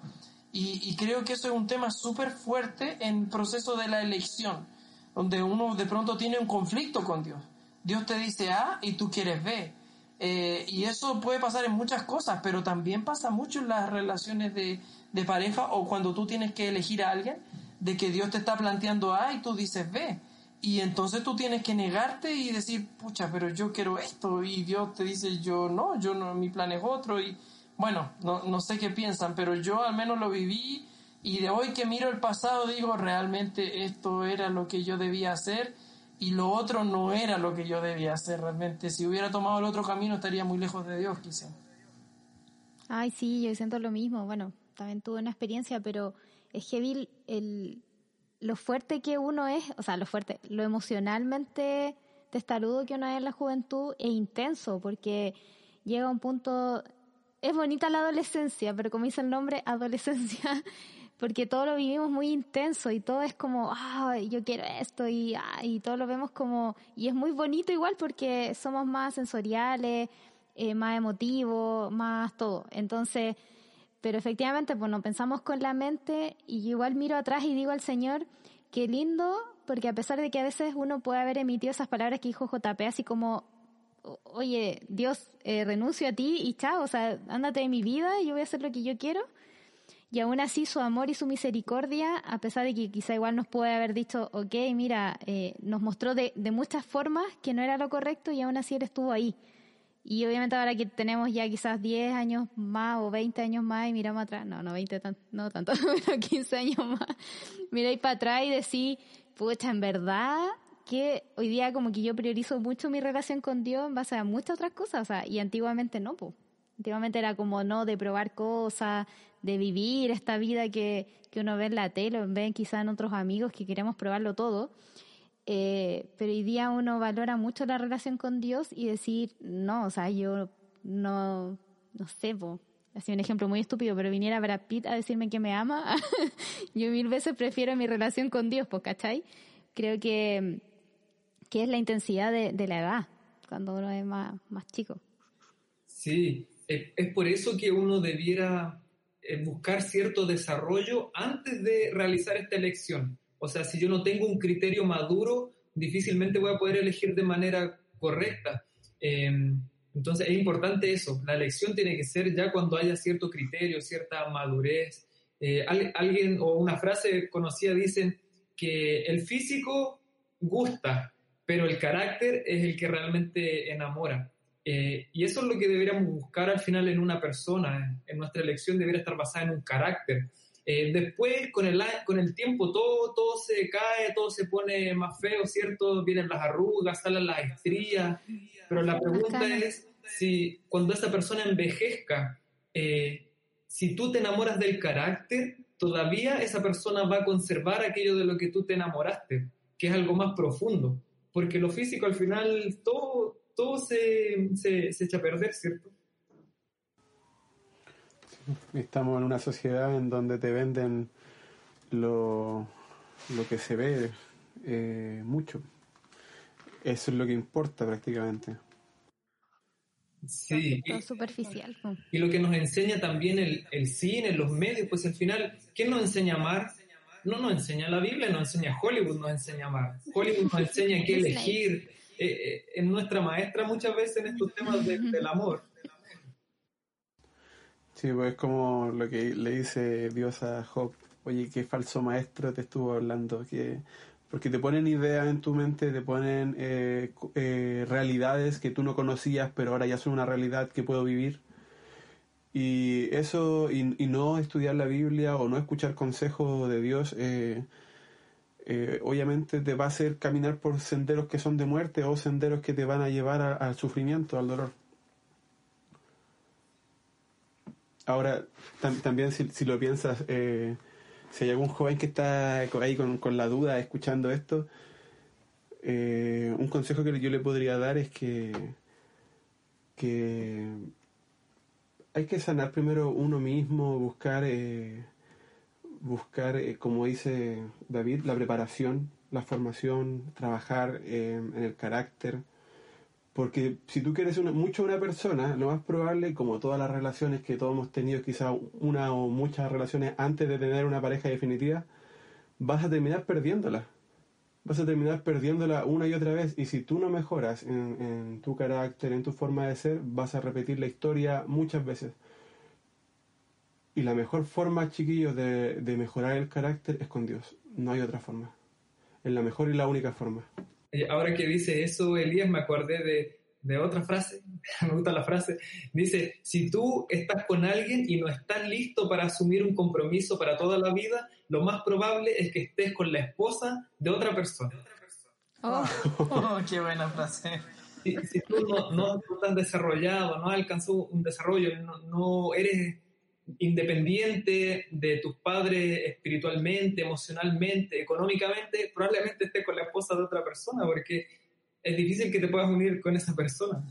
Y, creo que eso es un tema súper fuerte en proceso de la elección, donde uno de pronto tiene un conflicto con Dios. Dios te dice A y tú quieres B. Eh, y eso puede pasar en muchas cosas, pero también pasa mucho en las relaciones de, de pareja o cuando tú tienes que elegir a alguien, de que Dios te está planteando A y tú dices B. Y entonces tú tienes que negarte y decir, pucha, pero yo quiero esto. Y Dios te dice, yo no, yo no, mi plan es otro. Y, bueno, no, no sé qué piensan, pero yo al menos lo viví y de hoy que miro el pasado digo, realmente esto era lo que yo debía hacer y lo otro no era lo que yo debía hacer realmente. Si hubiera tomado el otro camino estaría muy lejos de Dios, quizá. Ay, sí, yo siento lo mismo. Bueno, también tuve una experiencia, pero es que el, lo fuerte que uno es, o sea, lo fuerte, lo emocionalmente testarudo que uno es en la juventud es intenso, porque llega un punto es bonita la adolescencia, pero como dice el nombre, adolescencia, *laughs* porque todo lo vivimos muy intenso y todo es como, ah, yo quiero esto y, ah, y todo lo vemos como, y es muy bonito igual porque somos más sensoriales, eh, más emotivos, más todo. Entonces, pero efectivamente, pues no pensamos con la mente y yo igual miro atrás y digo al Señor, qué lindo, porque a pesar de que a veces uno puede haber emitido esas palabras que dijo JP, así como, oye, Dios, eh, renuncio a ti y chao, o sea, ándate de mi vida y yo voy a hacer lo que yo quiero. Y aún así su amor y su misericordia, a pesar de que quizá igual nos puede haber dicho, ok, mira, eh, nos mostró de, muchas formas que no era lo correcto y aún así Él estuvo ahí. Y obviamente ahora que tenemos ya quizás 10 años más o 20 años más y miramos atrás, no, no 20, no tanto, *laughs* pero 15 años más, miráis para atrás y decís, pucha, en verdad que hoy día como que yo priorizo mucho mi relación con Dios en base a muchas otras cosas, y antiguamente no, pues. Antiguamente era como no, de probar cosas, de vivir esta vida que, que uno ve en la tele, o ve quizá en otros amigos que queremos probarlo todo. Eh, pero hoy día uno valora mucho la relación con Dios y decir, no, o sea, yo no, no sé, po, sido un ejemplo muy estúpido, pero viniera Brad Pitt a decirme que me ama, *laughs* yo mil veces prefiero mi relación con Dios, pues, ¿cachai? Creo que, que es la intensidad de, la edad, cuando uno es más, más chico. Sí, es, por eso que uno debiera buscar cierto desarrollo antes de realizar esta elección. O sea, si yo no tengo un criterio maduro, difícilmente voy a poder elegir de manera correcta. Em, entonces es importante eso, la elección tiene que ser ya cuando haya cierto criterio, cierta madurez. Eh, alguien o una frase conocida dicen que el físico gusta, pero el carácter es el que realmente enamora. Eh, y eso es lo que deberíamos buscar al final en una persona. En nuestra elección debería estar basada en un carácter. Eh, después, con el, con el tiempo, todo, todo se cae, todo se pone más feo, ¿cierto? Vienen las arrugas, salen las estrías. Pero la pregunta es si cuando esa persona envejezca, eh, si tú te enamoras del carácter, todavía esa persona va a conservar aquello de lo que tú te enamoraste, que es algo más profundo. Porque lo físico al final, todo, todo se, se, echa a perder, ¿cierto? estamos en una sociedad en donde te venden lo, lo que se ve eh, mucho. Eso es lo que importa prácticamente. Sí. Todo superficial. Y lo que nos enseña también el, el, cine, los medios, pues al final, ¿quién nos enseña a amar? No nos enseña la Biblia, nos enseña Hollywood, nos enseña a amar. Hollywood nos enseña qué elegir, eh, es nuestra maestra muchas veces en estos temas del amor. Sí, pues es como lo que le dice Dios a Job, oye, qué falso maestro te estuvo hablando, que porque te ponen ideas en tu mente, te ponen eh, eh, realidades que tú no conocías, pero ahora ya son una realidad que puedo vivir. Y eso, y, no estudiar la Biblia o no escuchar consejos de Dios, eh, eh, obviamente te va a hacer caminar por senderos que son de muerte o senderos que te van a llevar al sufrimiento, al dolor. Ahora, también si, lo piensas, eh, si hay algún joven que está ahí con, la duda escuchando esto, eh, un consejo que yo le podría dar es que, que hay que sanar primero uno mismo, buscar buscar, eh, como dice David, la preparación, la formación, trabajar en el carácter. Porque si tú quieres una, mucho una persona, lo más probable, como todas las relaciones que todos hemos tenido, quizá una o muchas relaciones antes de tener una pareja definitiva, vas a terminar perdiéndola. Vas a terminar perdiéndola una y otra vez. Y si tú no mejoras en tu carácter, en tu forma de ser, vas a repetir la historia muchas veces. Y la mejor forma, chiquillos, de, de, mejorar el carácter es con Dios. No hay otra forma. Es la mejor y la única forma. Ahora que dice eso, Elías, me acordé de, de otra frase. *laughs* me gusta la frase. Dice, si tú estás con alguien y no estás listo para asumir un compromiso para toda la vida, lo más probable es que estés con la esposa de otra persona. Oh, *laughs* oh qué buena frase. Si, si tú no, no, estás desarrollado, no has alcanzado un desarrollo, no, no eres independiente de tus padres espiritualmente, emocionalmente, económicamente, probablemente estés con la esposa de otra persona, porque es difícil que te puedas unir con esa persona.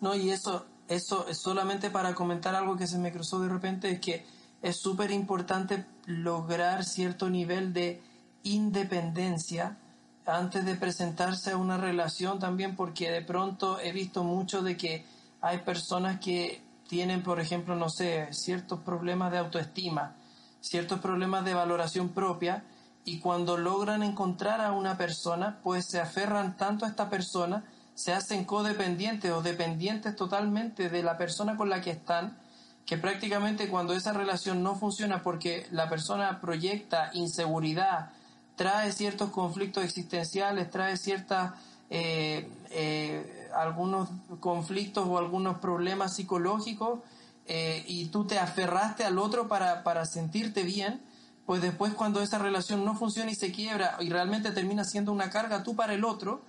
No, y eso, eso es solamente para comentar algo que se me cruzó de repente, es que es súper importante lograr cierto nivel de independencia antes de presentarse a una relación también, porque de pronto he visto mucho de que hay personas que tienen, por ejemplo, no sé, ciertos problemas de autoestima, ciertos problemas de valoración propia, y cuando logran encontrar a una persona, pues se aferran tanto a esta persona, se hacen codependientes o dependientes totalmente de la persona con la que están, que prácticamente cuando esa relación no funciona porque la persona proyecta inseguridad, trae ciertos conflictos existenciales, trae ciertas eh, eh, algunos conflictos o algunos problemas psicológicos eh, y tú te aferraste al otro para, para sentirte bien, pues después cuando esa relación no funciona y se quiebra y realmente termina siendo una carga tú para el otro,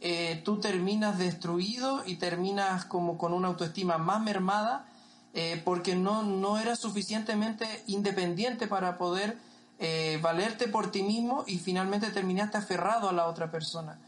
eh, tú terminas destruido y terminas como con una autoestima más mermada eh, porque no, no eras suficientemente independiente para poder eh, valerte por ti mismo y finalmente terminaste aferrado a la otra persona.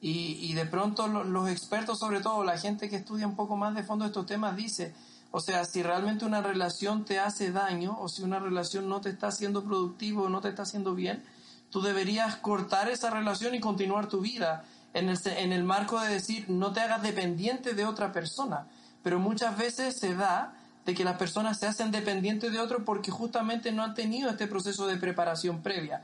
Y, y de pronto los expertos, sobre todo la gente que estudia un poco más de fondo estos temas, dice, o sea, si realmente una relación te hace daño o si una relación no te está haciendo productivo o no te está haciendo bien, tú deberías cortar esa relación y continuar tu vida en el, en el marco de decir no te hagas dependiente de otra persona. Pero muchas veces se da de que las personas se hacen dependientes de otro porque justamente no han tenido este proceso de preparación previa.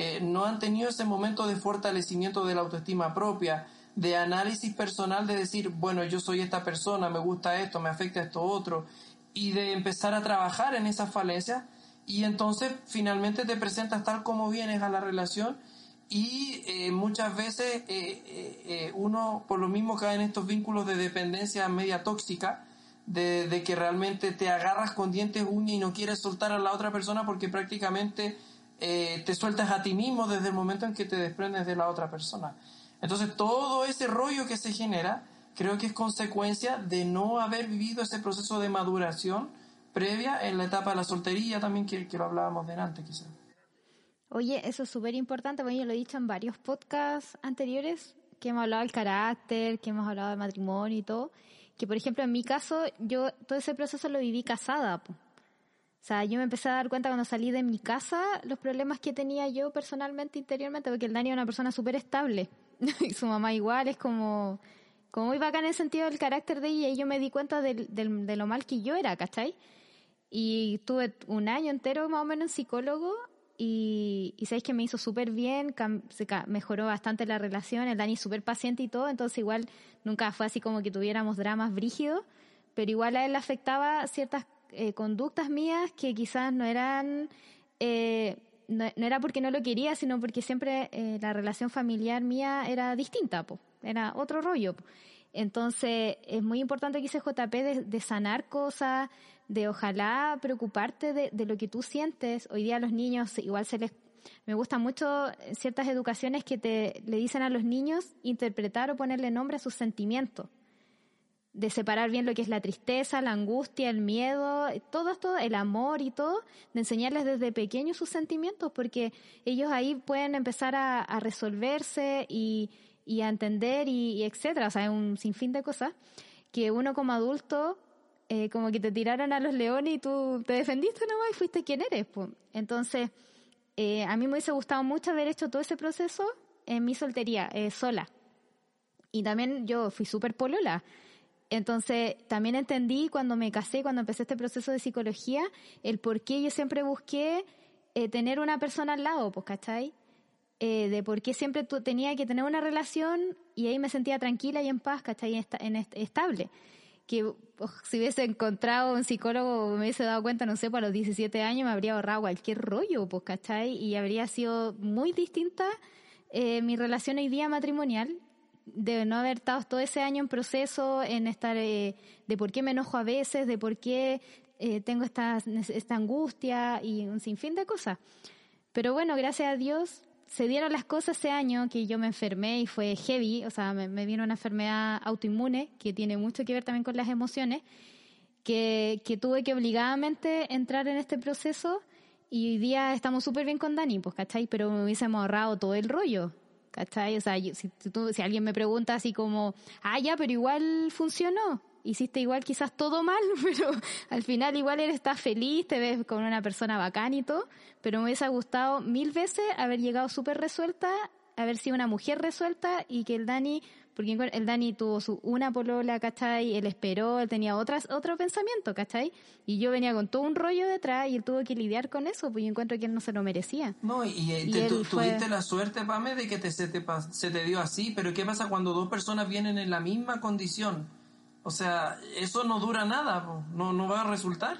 Eh, no han tenido ese momento de fortalecimiento de la autoestima propia, de análisis personal de decir, bueno, yo soy esta persona, me gusta esto, me afecta esto otro, y de empezar a trabajar en esas falencias, y entonces finalmente te presentas tal como vienes a la relación, y eh, muchas veces eh, uno por lo mismo cae en estos vínculos de dependencia media tóxica, de, que realmente te agarras con dientes uñas y no quieres soltar a la otra persona porque prácticamente eh, te sueltas a ti mismo desde el momento en que te desprendes de la otra persona. Entonces todo ese rollo que se genera creo que es consecuencia de no haber vivido ese proceso de maduración previa en la etapa de la soltería también que, que lo hablábamos delante quizás. Oye, eso es súper importante, bueno, yo lo he dicho en varios podcasts anteriores, que hemos hablado del carácter, que hemos hablado del matrimonio y todo, que por ejemplo en mi caso, yo todo ese proceso lo viví casada. O sea, yo me empecé a dar cuenta cuando salí de mi casa los problemas que tenía yo personalmente, interiormente, porque el Dani es una persona súper estable. *laughs* y su mamá igual, es como, como muy bacán en el sentido del carácter de ella. Y yo me di cuenta de, lo mal que yo era, ¿cachai? Y tuve un año entero más o menos en psicólogo y, y sabéis que me hizo súper bien, se mejoró bastante la relación, el Dani es súper paciente y todo, entonces igual nunca fue así como que tuviéramos dramas brígidos, pero igual a él le afectaba ciertas eh, conductas mías que quizás no eran, eh, no, era porque no lo quería, sino porque siempre eh, la relación familiar mía era distinta, po, era otro rollo. Entonces es muy importante que ese JP de, sanar cosas, de ojalá preocuparte de, lo que tú sientes. Hoy día a los niños igual se les... Me gustan mucho ciertas educaciones que te le dicen a los niños interpretar o ponerle nombre a sus sentimientos de separar bien lo que es la tristeza, la angustia, el miedo, todo esto, el amor y todo, de enseñarles desde pequeños sus sentimientos, porque ellos ahí pueden empezar a, resolverse y, a entender y, etcétera, o sea, un sinfín de cosas que uno como adulto, eh, como que te tiraron a los leones y tú te defendiste nomás y fuiste quien eres. Pues. Entonces, eh, a mí me hubiese gustado mucho haber hecho todo ese proceso en mi soltería, eh, sola. Y también yo fui súper polola. Entonces, también entendí cuando me casé, cuando empecé este proceso de psicología, el por qué yo siempre busqué eh, tener una persona al lado, pues, ¿cachai? Eh, de por qué siempre tenía que tener una relación y ahí me sentía tranquila y en paz, ¿cachai? En, estable. Que oh, si hubiese encontrado un psicólogo, me hubiese dado cuenta, no sé, para los 17 años me habría ahorrado cualquier rollo, pues, ¿cachai? Y habría sido muy distinta eh, mi relación hoy día matrimonial de no haber estado todo ese año en proceso, en estar, eh, de por qué me enojo a veces, de por qué eh, tengo esta, esta angustia y un sinfín de cosas. Pero bueno, gracias a Dios se dieron las cosas ese año que yo me enfermé y fue heavy, o sea, me, vino una enfermedad autoinmune que tiene mucho que ver también con las emociones, que, que tuve que obligadamente entrar en este proceso y hoy día estamos súper bien con Dani, pues, ¿cachai? Pero me hubiésemos ahorrado todo el rollo. ¿Cachai? O sea, si, alguien me pregunta así como, ah, ya, pero igual funcionó. Hiciste igual quizás todo mal, *laughs* pero al final igual eres, estás feliz, te ves con una persona bacán y todo, pero me hubiese gustado mil veces haber llegado súper resuelta, haber sido una mujer resuelta y que el Dani porque el Dani tuvo su una polola, ¿cachai? Él esperó, él tenía otras, otro pensamiento, ¿cachai? Y yo venía con todo un rollo detrás y él tuvo que lidiar con eso, pues yo encuentro que él no se lo merecía. No, y, eh, tuviste la suerte, Pame, de que te, se, te, se te dio así, pero ¿qué pasa cuando dos personas vienen en la misma condición? O sea, eso no dura nada, no, no va a resultar.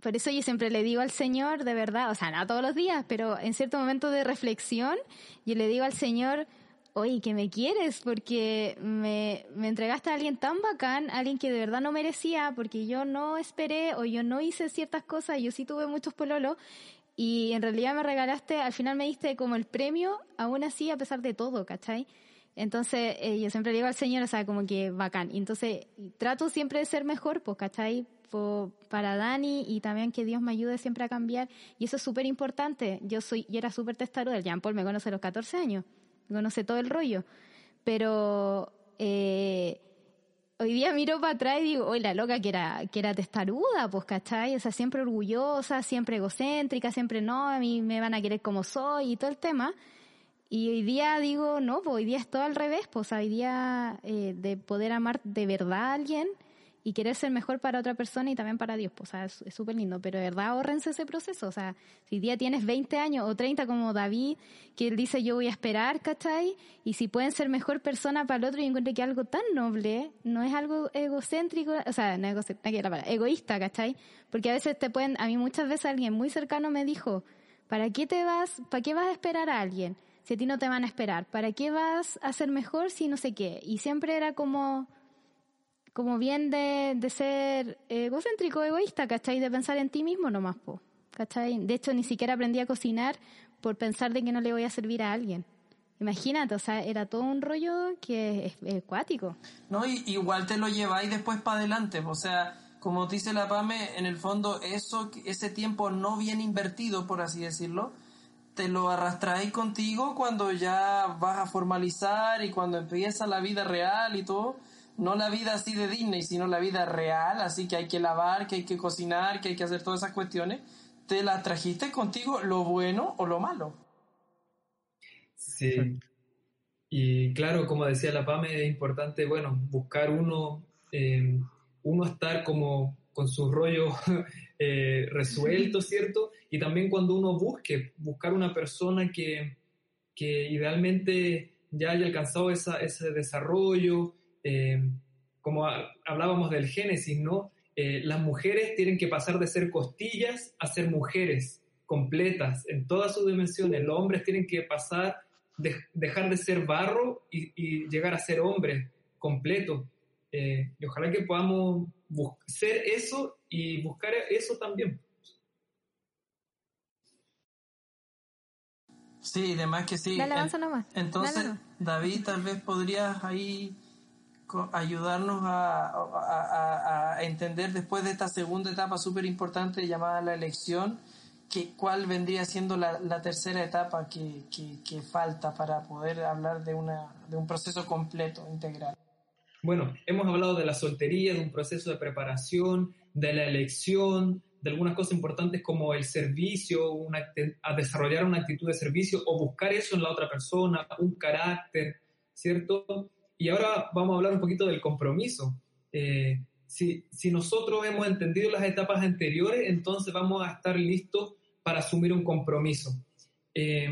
Por eso yo siempre le digo al Señor, de verdad, o sea, no todos los días, pero en cierto momento de reflexión, yo le digo al Señor, oye, que me quieres porque me, me entregaste a alguien tan bacán, alguien que de verdad no merecía, porque yo no esperé o yo no hice ciertas cosas, yo sí tuve muchos pololos, y en realidad me regalaste, al final me diste como el premio, aún así, a pesar de todo, ¿cachai? Entonces, eh, yo siempre digo al Señor, o sea, como que bacán. Entonces, trato siempre de ser mejor, pues, ¿cachai? para Dani y también que Dios me ayude siempre a cambiar. Y eso es súper importante. Yo soy, yo era súper testaruda. Jean Paul me conoce a los 14 años. Conoce todo el rollo. Pero, eh, hoy día miro para atrás y digo, oye, la loca que era, que era testaruda, pues, ¿cachai? O sea, siempre orgullosa, siempre egocéntrica, siempre no, a mí me van a querer como soy y todo el tema. Y hoy día digo, no, pues hoy día es todo al revés, pues hoy día eh, de poder amar de verdad a alguien y querer ser mejor para otra persona y también para Dios, pues o sea, es súper lindo, pero de verdad ahorrense ese proceso, o sea, si día tienes 20 años o 30 como David, que él dice yo voy a esperar, ¿cachai? Y si pueden ser mejor persona para el otro y encuentre que algo tan noble, no es algo egocéntrico, o sea, no egocéntrico, egoísta, ¿cachai? Porque a veces te pueden, a mí muchas veces alguien muy cercano me dijo, ¿para qué te vas, para qué vas a esperar a alguien? si a ti no te van a esperar? ¿Para qué vas a ser mejor si no sé qué? Y siempre era como, como bien de, ser egocéntrico, egoísta, ¿cachai? De pensar en ti mismo nomás, po, ¿cachai? De hecho, ni siquiera aprendí a cocinar por pensar de que no le voy a servir a alguien. Imagínate, o sea, era todo un rollo que es, acuático. No, y, igual te lo lleváis después para adelante, o sea, como dice la PAME, en el fondo eso, ese tiempo no bien invertido, por así decirlo, te lo arrastráis contigo cuando ya vas a formalizar y cuando empieza la vida real y todo. No la vida así de Disney, sino la vida real, así que hay que lavar, que hay que cocinar, que hay que hacer todas esas cuestiones. Te las trajiste contigo, lo bueno o lo malo. Sí. Y claro, como decía la PAME, es importante, bueno, buscar uno, eh, uno estar como con su rollo *laughs* eh, resuelto, ¿cierto? Y también cuando uno busque, buscar una persona que, que idealmente ya haya alcanzado esa, ese desarrollo, eh, como hablábamos del Génesis, ¿no? Eh, las mujeres tienen que pasar de ser costillas a ser mujeres completas en todas sus dimensiones. Los hombres tienen que pasar, de, dejar de ser barro y, y, llegar a ser hombres completos. y ojalá que podamos ser eso y buscar eso también. Sí, además que sí. Entonces, David, tal vez podrías ahí ayudarnos a, entender después de esta segunda etapa súper importante llamada la elección, que, cuál vendría siendo la, tercera etapa que, que, falta para poder hablar de, una, de un proceso completo, integral. Bueno, hemos hablado de la soltería, de un proceso de preparación, de la elección, de algunas cosas importantes como el servicio, a desarrollar una actitud de servicio o buscar eso en la otra persona, un carácter, ¿cierto? Y ahora vamos a hablar un poquito del compromiso. Eh, si, si, nosotros hemos entendido las etapas anteriores, entonces vamos a estar listos para asumir un compromiso. Eh,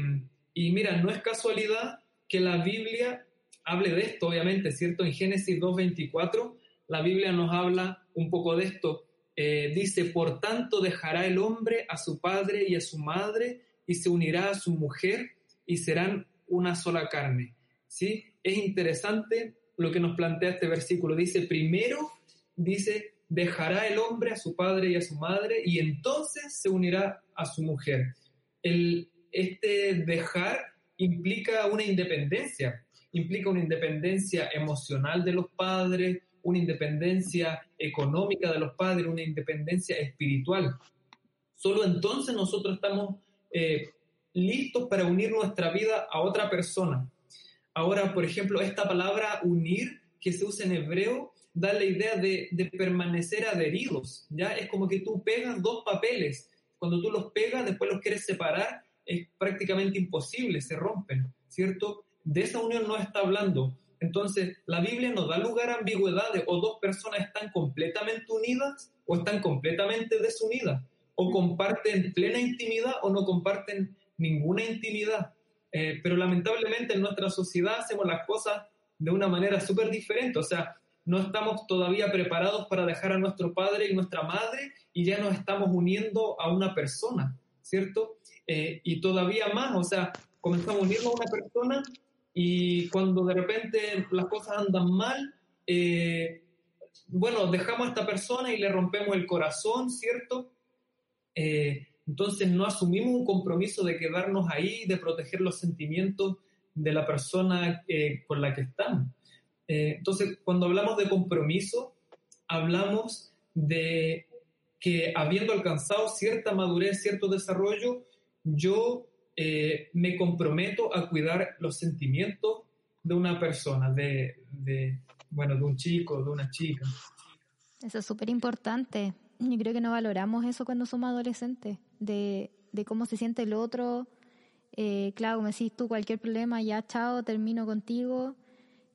y mira, no es casualidad que la Biblia hable de esto, obviamente, ¿cierto? En Génesis 2.24, la Biblia nos habla un poco de esto. Eh, dice, por tanto dejará el hombre a su padre y a su madre y se unirá a su mujer y serán una sola carne. ¿Sí? Es interesante lo que nos plantea este versículo. Dice, primero, dice, dejará el hombre a su padre y a su madre y entonces se unirá a su mujer. El, este dejar implica una independencia, implica una independencia emocional de los padres, una independencia económica de los padres, una independencia espiritual. Solo entonces nosotros estamos eh, listos para unir nuestra vida a otra persona. Ahora, por ejemplo, esta palabra unir que se usa en hebreo da la idea de, permanecer adheridos. Ya es como que tú pegas dos papeles. Cuando tú los pegas, después los quieres separar, es prácticamente imposible, se rompen, ¿cierto? de esa unión no está hablando. Entonces, la Biblia nos da lugar a ambigüedades, o dos personas están completamente unidas o están completamente desunidas, o comparten plena intimidad o no comparten ninguna intimidad. Eh, pero lamentablemente en nuestra sociedad hacemos las cosas de una manera súper diferente, o sea, no estamos todavía preparados para dejar a nuestro padre y nuestra madre y ya nos estamos uniendo a una persona, ¿cierto? Eh, y todavía más, o sea, comenzamos a unirnos a una persona y cuando de repente las cosas andan mal, eh, bueno, dejamos a esta persona y le rompemos el corazón, ¿cierto? Eh, entonces no asumimos un compromiso de quedarnos ahí, de proteger los sentimientos de la persona eh, con la que estamos. Eh, entonces, cuando hablamos de compromiso, hablamos de que habiendo alcanzado cierta madurez, cierto desarrollo, yo eh, me comprometo a cuidar los sentimientos de una persona, de, de, bueno, de un chico, de una chica. Eso es súper importante. Yo creo que no valoramos eso cuando somos adolescentes, de, de cómo se siente el otro. Eh, claro, me decís tú cualquier problema, ya chao, termino contigo.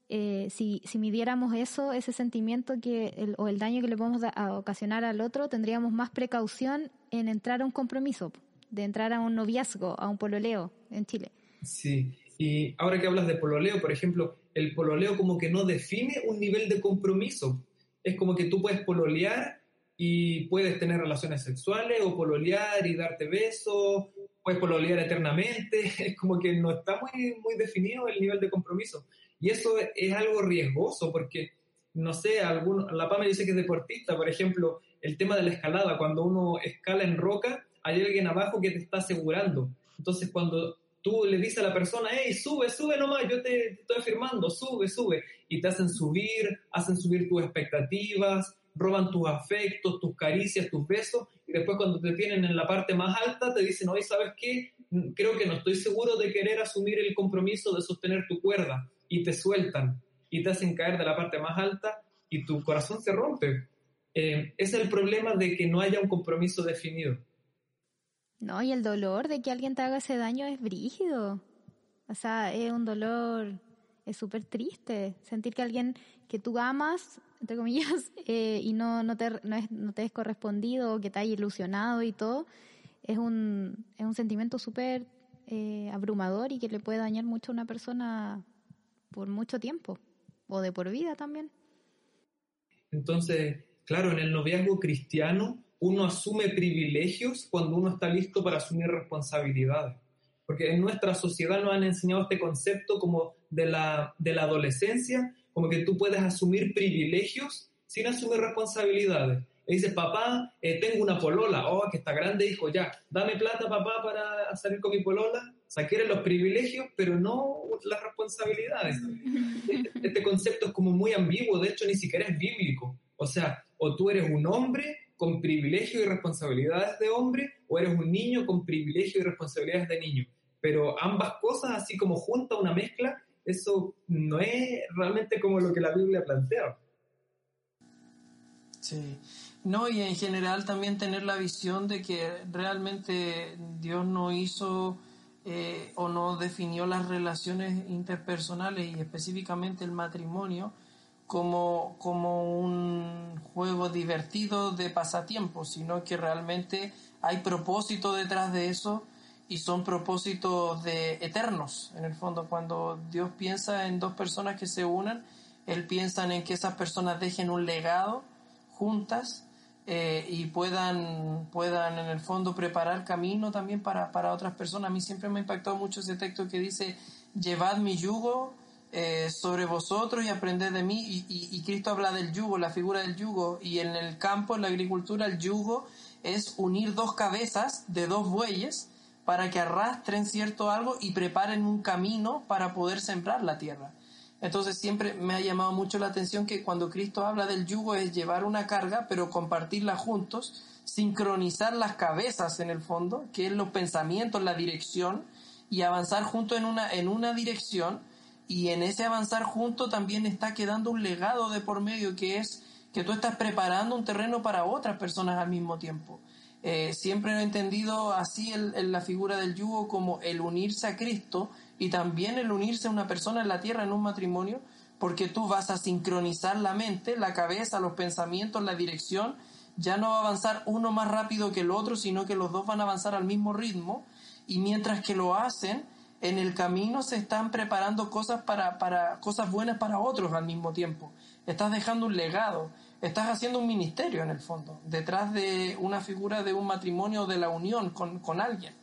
Eh, si, si midiéramos eso, ese sentimiento que o el daño que le podemos a ocasionar al otro, tendríamos más precaución en entrar a un compromiso, de entrar a un noviazgo, a un pololeo en Chile. Sí, y ahora que hablas de pololeo, por ejemplo, el pololeo como que no define un nivel de compromiso. Es como que tú puedes pololear y puedes tener relaciones sexuales o pololear y darte besos, puedes pololear eternamente, *laughs* es como que no está muy, muy definido el nivel de compromiso. Y eso es algo riesgoso porque, no sé, algún, la PAME dice que es deportista, por ejemplo, el tema de la escalada, cuando uno escala en roca, hay alguien abajo que te está asegurando. Entonces, cuando tú le dices a la persona, hey, sube, sube nomás, yo te, te estoy afirmando, sube, sube, y te hacen subir, hacen subir tus expectativas, roban tus afectos, tus caricias, tus besos, y después cuando te tienen en la parte más alta te dicen, oye, ¿sabes qué? Creo que no estoy seguro de querer asumir el compromiso de sostener tu cuerda y te sueltan y te hacen caer de la parte más alta y tu corazón se rompe. Eh, es el problema de que no haya un compromiso definido. No, y el dolor de que alguien te haga ese daño es brígido. O sea, es un dolor, es súper triste. Sentir que alguien que tú amas, entre comillas, *laughs* eh, y no, no, te, no, es, no te es correspondido, que te haya ilusionado y todo, es un, es un sentimiento súper eh, abrumador y que le puede dañar mucho a una persona por mucho tiempo o de por vida también. Entonces, claro, en el noviazgo cristiano uno asume privilegios cuando uno está listo para asumir responsabilidades. Porque en nuestra sociedad nos han enseñado este concepto como de la, de la adolescencia, como que tú puedes asumir privilegios sin asumir responsabilidades. Le dice, papá, eh, tengo una polola, oh, que está grande, hijo, ya, dame plata, papá, para salir con mi polola. O sea, quieren los privilegios, pero no las responsabilidades. *laughs* Este concepto es como muy ambiguo, de hecho ni siquiera es bíblico. O sea, o tú eres un hombre con privilegios y responsabilidades de hombre, o eres un niño con privilegios y responsabilidades de niño. Pero ambas cosas, así como junta una mezcla, eso no es realmente como lo que la Biblia plantea. Sí. No, y en general también tener la visión de que realmente Dios no hizo eh, o no definió las relaciones interpersonales y específicamente el matrimonio como, como un juego divertido de pasatiempo, sino que realmente hay propósito detrás de eso y son propósitos de eternos. En el fondo, cuando Dios piensa en dos personas que se unan, Él piensa en que esas personas dejen un legado juntas eh, y puedan, puedan en el fondo preparar camino también para, para otras personas. A mí siempre me ha impactado mucho ese texto que dice, llevad mi yugo eh, sobre vosotros y aprended de mí. Y, y, Cristo habla del yugo, la figura del yugo. Y en el campo, en la agricultura, el yugo es unir dos cabezas de dos bueyes para que arrastren cierto algo y preparen un camino para poder sembrar la tierra. Entonces siempre me ha llamado mucho la atención que cuando Cristo habla del yugo es llevar una carga, pero compartirla juntos, sincronizar las cabezas en el fondo, que es los pensamientos, la dirección, y avanzar juntos en una, en una dirección, y en ese avanzar juntos también está quedando un legado de por medio, que es que tú estás preparando un terreno para otras personas al mismo tiempo. Eh, siempre he entendido así en la figura del yugo como el unirse a Cristo, y también el unirse a una persona en la tierra en un matrimonio, porque tú vas a sincronizar la mente, la cabeza, los pensamientos, la dirección, ya no va a avanzar uno más rápido que el otro, sino que los dos van a avanzar al mismo ritmo, y mientras que lo hacen, en el camino se están preparando cosas para, para cosas buenas para otros al mismo tiempo. Estás dejando un legado, estás haciendo un ministerio en el fondo, detrás de una figura de un matrimonio, de la unión con, con alguien.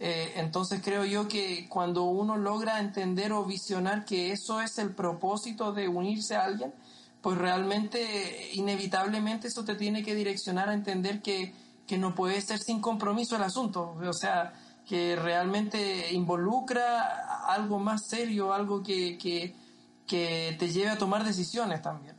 Eh, entonces creo yo que cuando uno logra entender o visionar que eso es el propósito de unirse a alguien, pues realmente inevitablemente eso te tiene que direccionar a entender que, que no puede ser sin compromiso el asunto, o sea, que realmente involucra algo más serio, algo que, que, que te lleve a tomar decisiones también.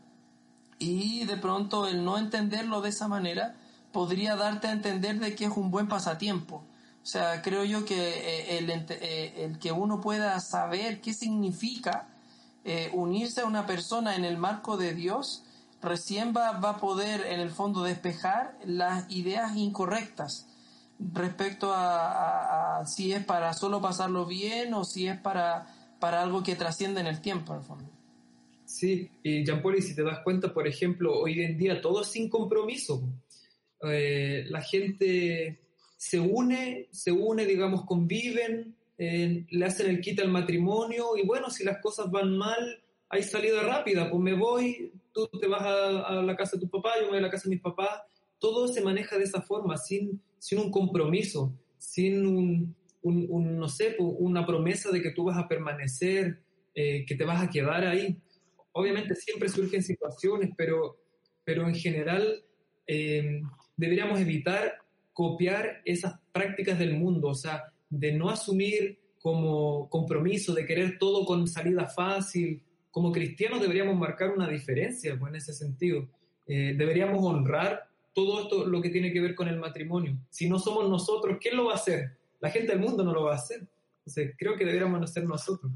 Y de pronto el no entenderlo de esa manera podría darte a entender de que es un buen pasatiempo. O sea, creo yo que eh, el, eh, el que uno pueda saber qué significa eh, unirse a una persona en el marco de Dios, recién va, va a poder en el fondo despejar las ideas incorrectas respecto a, si es para solo pasarlo bien o si es para, para algo que trasciende en el tiempo, en el fondo. Sí, y Jean Paul, si te das cuenta, por ejemplo, hoy en día todo es sin compromiso. Eh, la gente se une, se une, digamos, conviven, eh, le hacen el quita al matrimonio y bueno, si las cosas van mal, hay salida rápida, pues me voy, tú te vas a, la casa de tu papá, yo me voy a la casa de mis papás, todo se maneja de esa forma, sin, sin un compromiso, sin un, no sé, una promesa de que tú vas a permanecer, eh, que te vas a quedar ahí. Obviamente siempre surgen situaciones, pero, pero en general eh, deberíamos evitar copiar esas prácticas del mundo, o sea, de no asumir como compromiso, de querer todo con salida fácil. Como cristianos deberíamos marcar una diferencia pues, en ese sentido. Eh, deberíamos honrar todo esto lo que tiene que ver con el matrimonio. Si no somos nosotros, ¿quién lo va a hacer? La gente del mundo no lo va a hacer. Entonces, creo que deberíamos ser nosotros.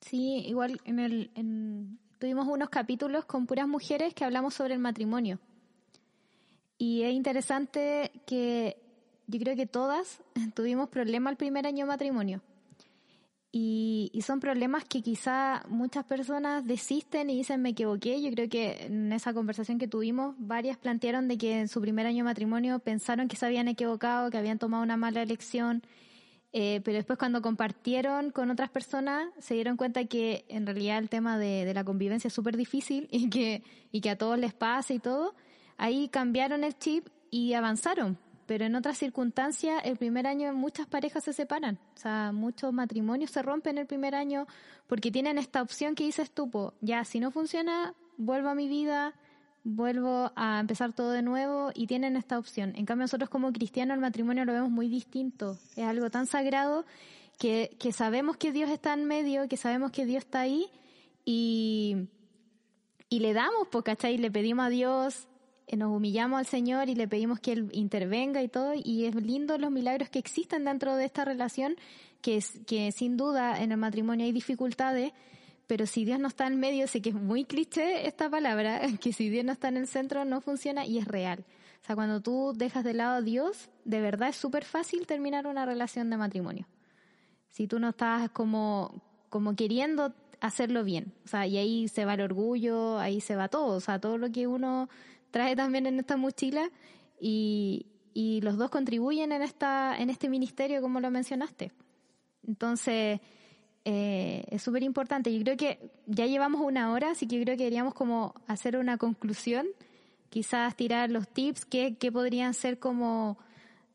Sí, igual en el, tuvimos unos capítulos con puras mujeres que hablamos sobre el matrimonio. Y es interesante que yo creo que todas *laughs* tuvimos problemas el primer año de matrimonio. Y, son problemas que quizá muchas personas desisten y dicen me equivoqué. Yo creo que en esa conversación que tuvimos, varias plantearon de que en su primer año de matrimonio pensaron que se habían equivocado, que habían tomado una mala elección, eh, pero después cuando compartieron con otras personas se dieron cuenta que en realidad el tema de, la convivencia es súper difícil *laughs* y que, y que a todos les pasa y todo. Ahí cambiaron el chip y avanzaron, pero en otras circunstancias el primer año muchas parejas se separan, o sea, muchos matrimonios se rompen el primer año porque tienen esta opción que dices tú, ya si no funciona, vuelvo a mi vida, vuelvo a empezar todo de nuevo y tienen esta opción. En cambio nosotros como cristianos el matrimonio lo vemos muy distinto, es algo tan sagrado que, que sabemos que Dios está en medio, que sabemos que Dios está ahí y, y le damos, ¿cachai? Le pedimos a Dios nos humillamos al Señor y le pedimos que Él intervenga y todo, y es lindo los milagros que existen dentro de esta relación, que, es, que sin duda en el matrimonio hay dificultades, pero si Dios no está en medio, sé que es muy cliché esta palabra, *laughs* que si Dios no está en el centro no funciona y es real. O sea, cuando tú dejas de lado a Dios, de verdad es súper fácil terminar una relación de matrimonio. Si tú no estás como, como queriendo hacerlo bien. O sea, y ahí se va el orgullo, ahí se va todo. O sea, todo lo que uno trae también en esta mochila y, y los dos contribuyen en, esta, en este ministerio, como lo mencionaste. Entonces, eh, es súper importante. Yo creo que ya llevamos una hora, así que yo creo que deberíamos como hacer una conclusión, quizás tirar los tips que, que podrían ser como,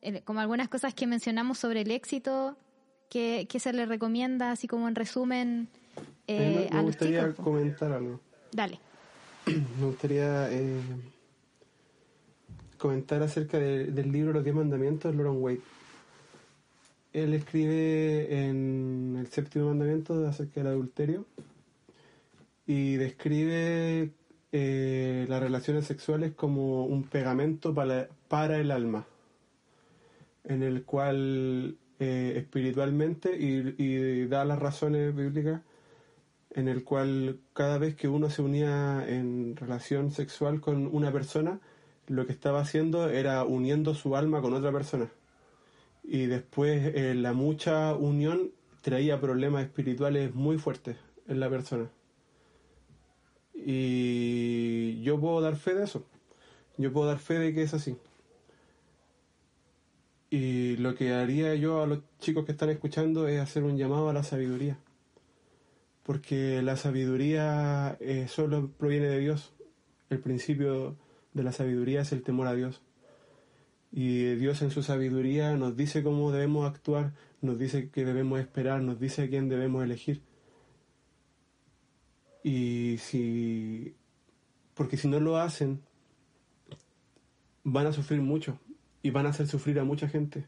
eh, como algunas cosas que mencionamos sobre el éxito, que, que se le recomienda, así como en resumen. Eh, me, gustaría comentar algo. Dale. *clears throat* Me gustaría eh, comentar acerca del libro Los Diez Mandamientos de Loran Wade. Él escribe en el séptimo mandamiento acerca del adulterio y describe eh, las relaciones sexuales como un pegamento para, el alma, en el cual eh, espiritualmente y, da las razones bíblicas, en el cual cada vez que uno se unía en relación sexual con una persona, lo que estaba haciendo era uniendo su alma con otra persona. Y después eh, la mucha unión traía problemas espirituales muy fuertes en la persona. Y yo puedo dar fe de eso. Yo puedo dar fe de que es así. Y lo que haría yo a los chicos que están escuchando es hacer un llamado a la sabiduría. Porque la sabiduría eh, solo proviene de Dios. El principio de la sabiduría es el temor a Dios. Y Dios en su sabiduría nos dice cómo debemos actuar, nos dice que debemos esperar, nos dice a quién debemos elegir. Y si, porque si no lo hacen, van a sufrir mucho. y van a hacer sufrir a mucha gente.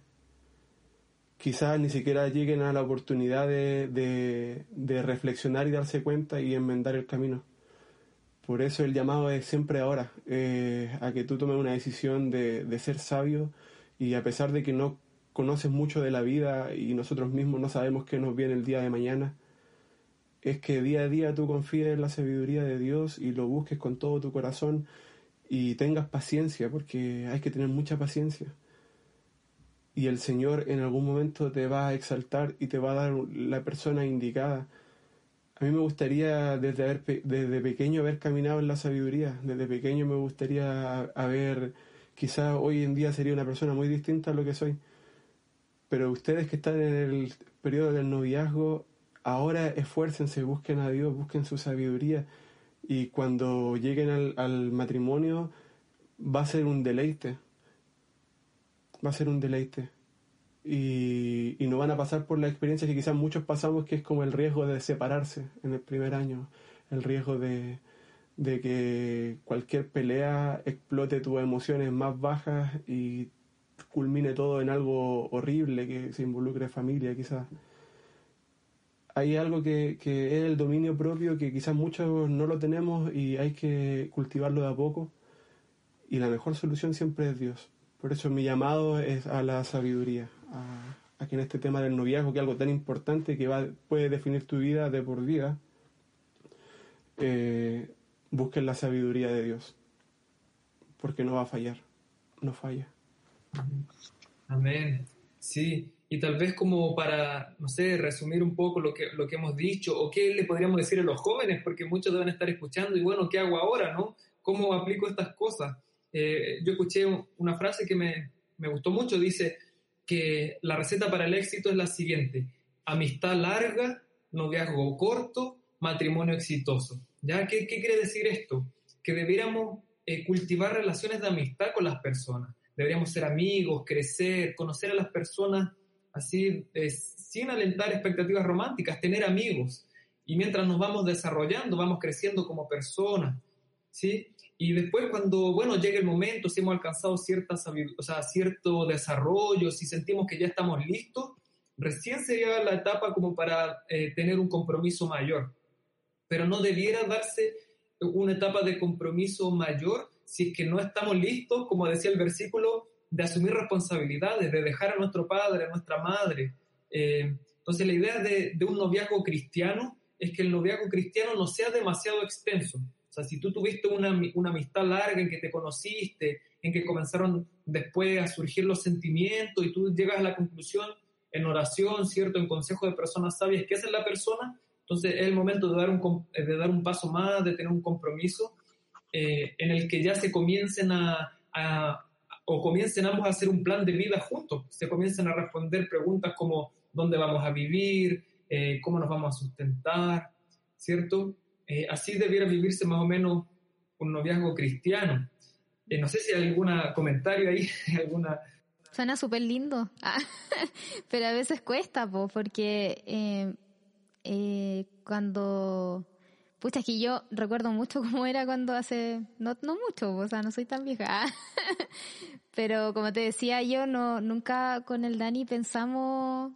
Quizás ni siquiera lleguen a la oportunidad de, de, reflexionar y darse cuenta y enmendar el camino. Por eso el llamado es siempre ahora, eh, a que tú tomes una decisión de, de ser sabio y a pesar de que no conoces mucho de la vida y nosotros mismos no sabemos qué nos viene el día de mañana, es que día a día tú confíes en la sabiduría de Dios y lo busques con todo tu corazón y tengas paciencia, porque hay que tener mucha paciencia. Y el Señor en algún momento te va a exaltar y te va a dar la persona indicada. A mí me gustaría desde, haber, desde pequeño haber caminado en la sabiduría, desde pequeño me gustaría haber, quizás hoy en día sería una persona muy distinta a lo que soy, pero ustedes que están en el periodo del noviazgo, ahora esfuércense, busquen a Dios, busquen su sabiduría. Y cuando lleguen al, matrimonio va a ser un deleite, va a ser un deleite. Y, no van a pasar por la experiencia que quizás muchos pasamos, que es como el riesgo de separarse en el primer año, el riesgo de, que cualquier pelea explote tus emociones más bajas y culmine todo en algo horrible que se involucre familia quizás hay algo que, es el dominio propio que quizás muchos no lo tenemos y hay que cultivarlo de a poco. Y la mejor solución siempre es Dios. Por eso mi llamado es a la sabiduría, a, que en este tema del noviazgo, que es algo tan importante que va, puede definir tu vida de por vida, eh, busquen la sabiduría de Dios, porque no va a fallar, no falla. Amén. Sí, y tal vez como para, no sé, resumir un poco lo que, lo que hemos dicho o qué le podríamos decir a los jóvenes, porque muchos deben estar escuchando y bueno, ¿qué hago ahora, no? ¿Cómo aplico estas cosas? Eh, yo escuché una frase que me, me gustó mucho, dice que la receta para el éxito es la siguiente, amistad larga, noviazgo corto, matrimonio exitoso. ¿Ya? ¿Qué, qué quiere decir esto? Que debiéramos eh, cultivar relaciones de amistad con las personas. Deberíamos ser amigos, crecer, conocer a las personas así sin alentar expectativas románticas, tener amigos. Y mientras nos vamos desarrollando, vamos creciendo como personas, ¿sí? Y después cuando, bueno, llegue el momento, si hemos alcanzado cierta o sea, cierto desarrollo, si sentimos que ya estamos listos, recién sería la etapa como para eh, tener un compromiso mayor. Pero no debiera darse una etapa de compromiso mayor si es que no estamos listos, como decía el versículo, de asumir responsabilidades, de dejar a nuestro padre, a nuestra madre. Eh, entonces la idea de, un noviazgo cristiano es que el noviazgo cristiano no sea demasiado extenso. Sea, si tú tuviste una, una amistad larga en que te conociste, en que comenzaron después a surgir los sentimientos y tú llegas a la conclusión en oración, ¿cierto? En consejo de personas sabias esa es la persona, entonces es el momento de dar un, de dar un paso más, de tener un compromiso eh, en el que ya se comiencen a, o comiencen ambos a hacer un plan de vida juntos, se comiencen a responder preguntas como dónde vamos a vivir, eh, cómo nos vamos a sustentar, ¿cierto? Eh, así debiera vivirse más o menos un noviazgo cristiano. Eh, no sé si hay algún comentario ahí, *laughs* alguna... Suena súper lindo, ah, *laughs* pero a veces cuesta, porque cuando Pucha, es que yo recuerdo mucho *laughs* cómo era cuando hace, no, no mucho, o sea, no soy tan vieja. Pero como te decía, yo no, nunca con el Dani pensamos,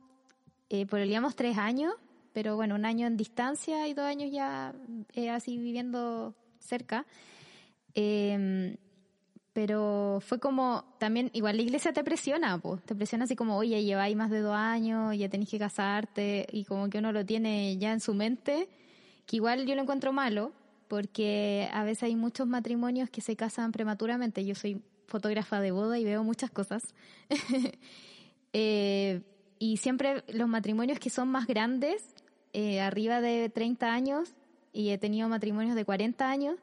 eh, digamos tres años, pero bueno, un año en distancia y dos años ya eh, así viviendo cerca. Eh, pero fue como, también, igual la iglesia te presiona, pues, te presiona así como, oye, lleváis más de dos años, ya tenéis que casarte, y como que uno lo tiene ya en su mente que igual yo lo encuentro malo, porque a veces hay muchos matrimonios que se casan prematuramente. Yo soy fotógrafa de boda y veo muchas cosas. *laughs* Eh, y siempre los matrimonios que son más grandes, eh, arriba de 30 años, y he tenido matrimonios de 40 años,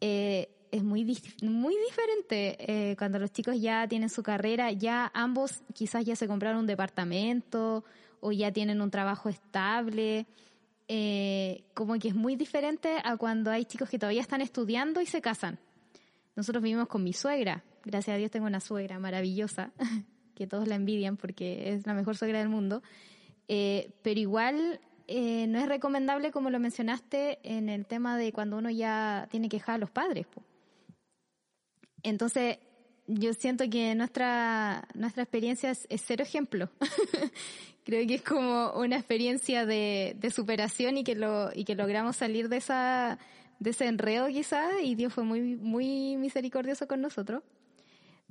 eh, es muy, muy diferente. cuando los chicos ya tienen su carrera, ya ambos quizás ya se compraron un departamento o ya tienen un trabajo estable eh, como que es muy diferente a cuando hay chicos que todavía están estudiando y se casan. Nosotros vivimos con mi suegra. Gracias a Dios tengo una suegra maravillosa, *laughs* que todos la envidian porque es la mejor suegra del mundo. Eh, pero igual eh, no es recomendable, como lo mencionaste, en el tema de cuando uno ya tiene que dejar a los padres. Entonces, yo siento que nuestra, nuestra experiencia es, cero ejemplo. *laughs* Creo que es como una experiencia de, de, superación y que lo, y que logramos salir de esa, de ese enredo quizás y Dios fue muy, muy misericordioso con nosotros.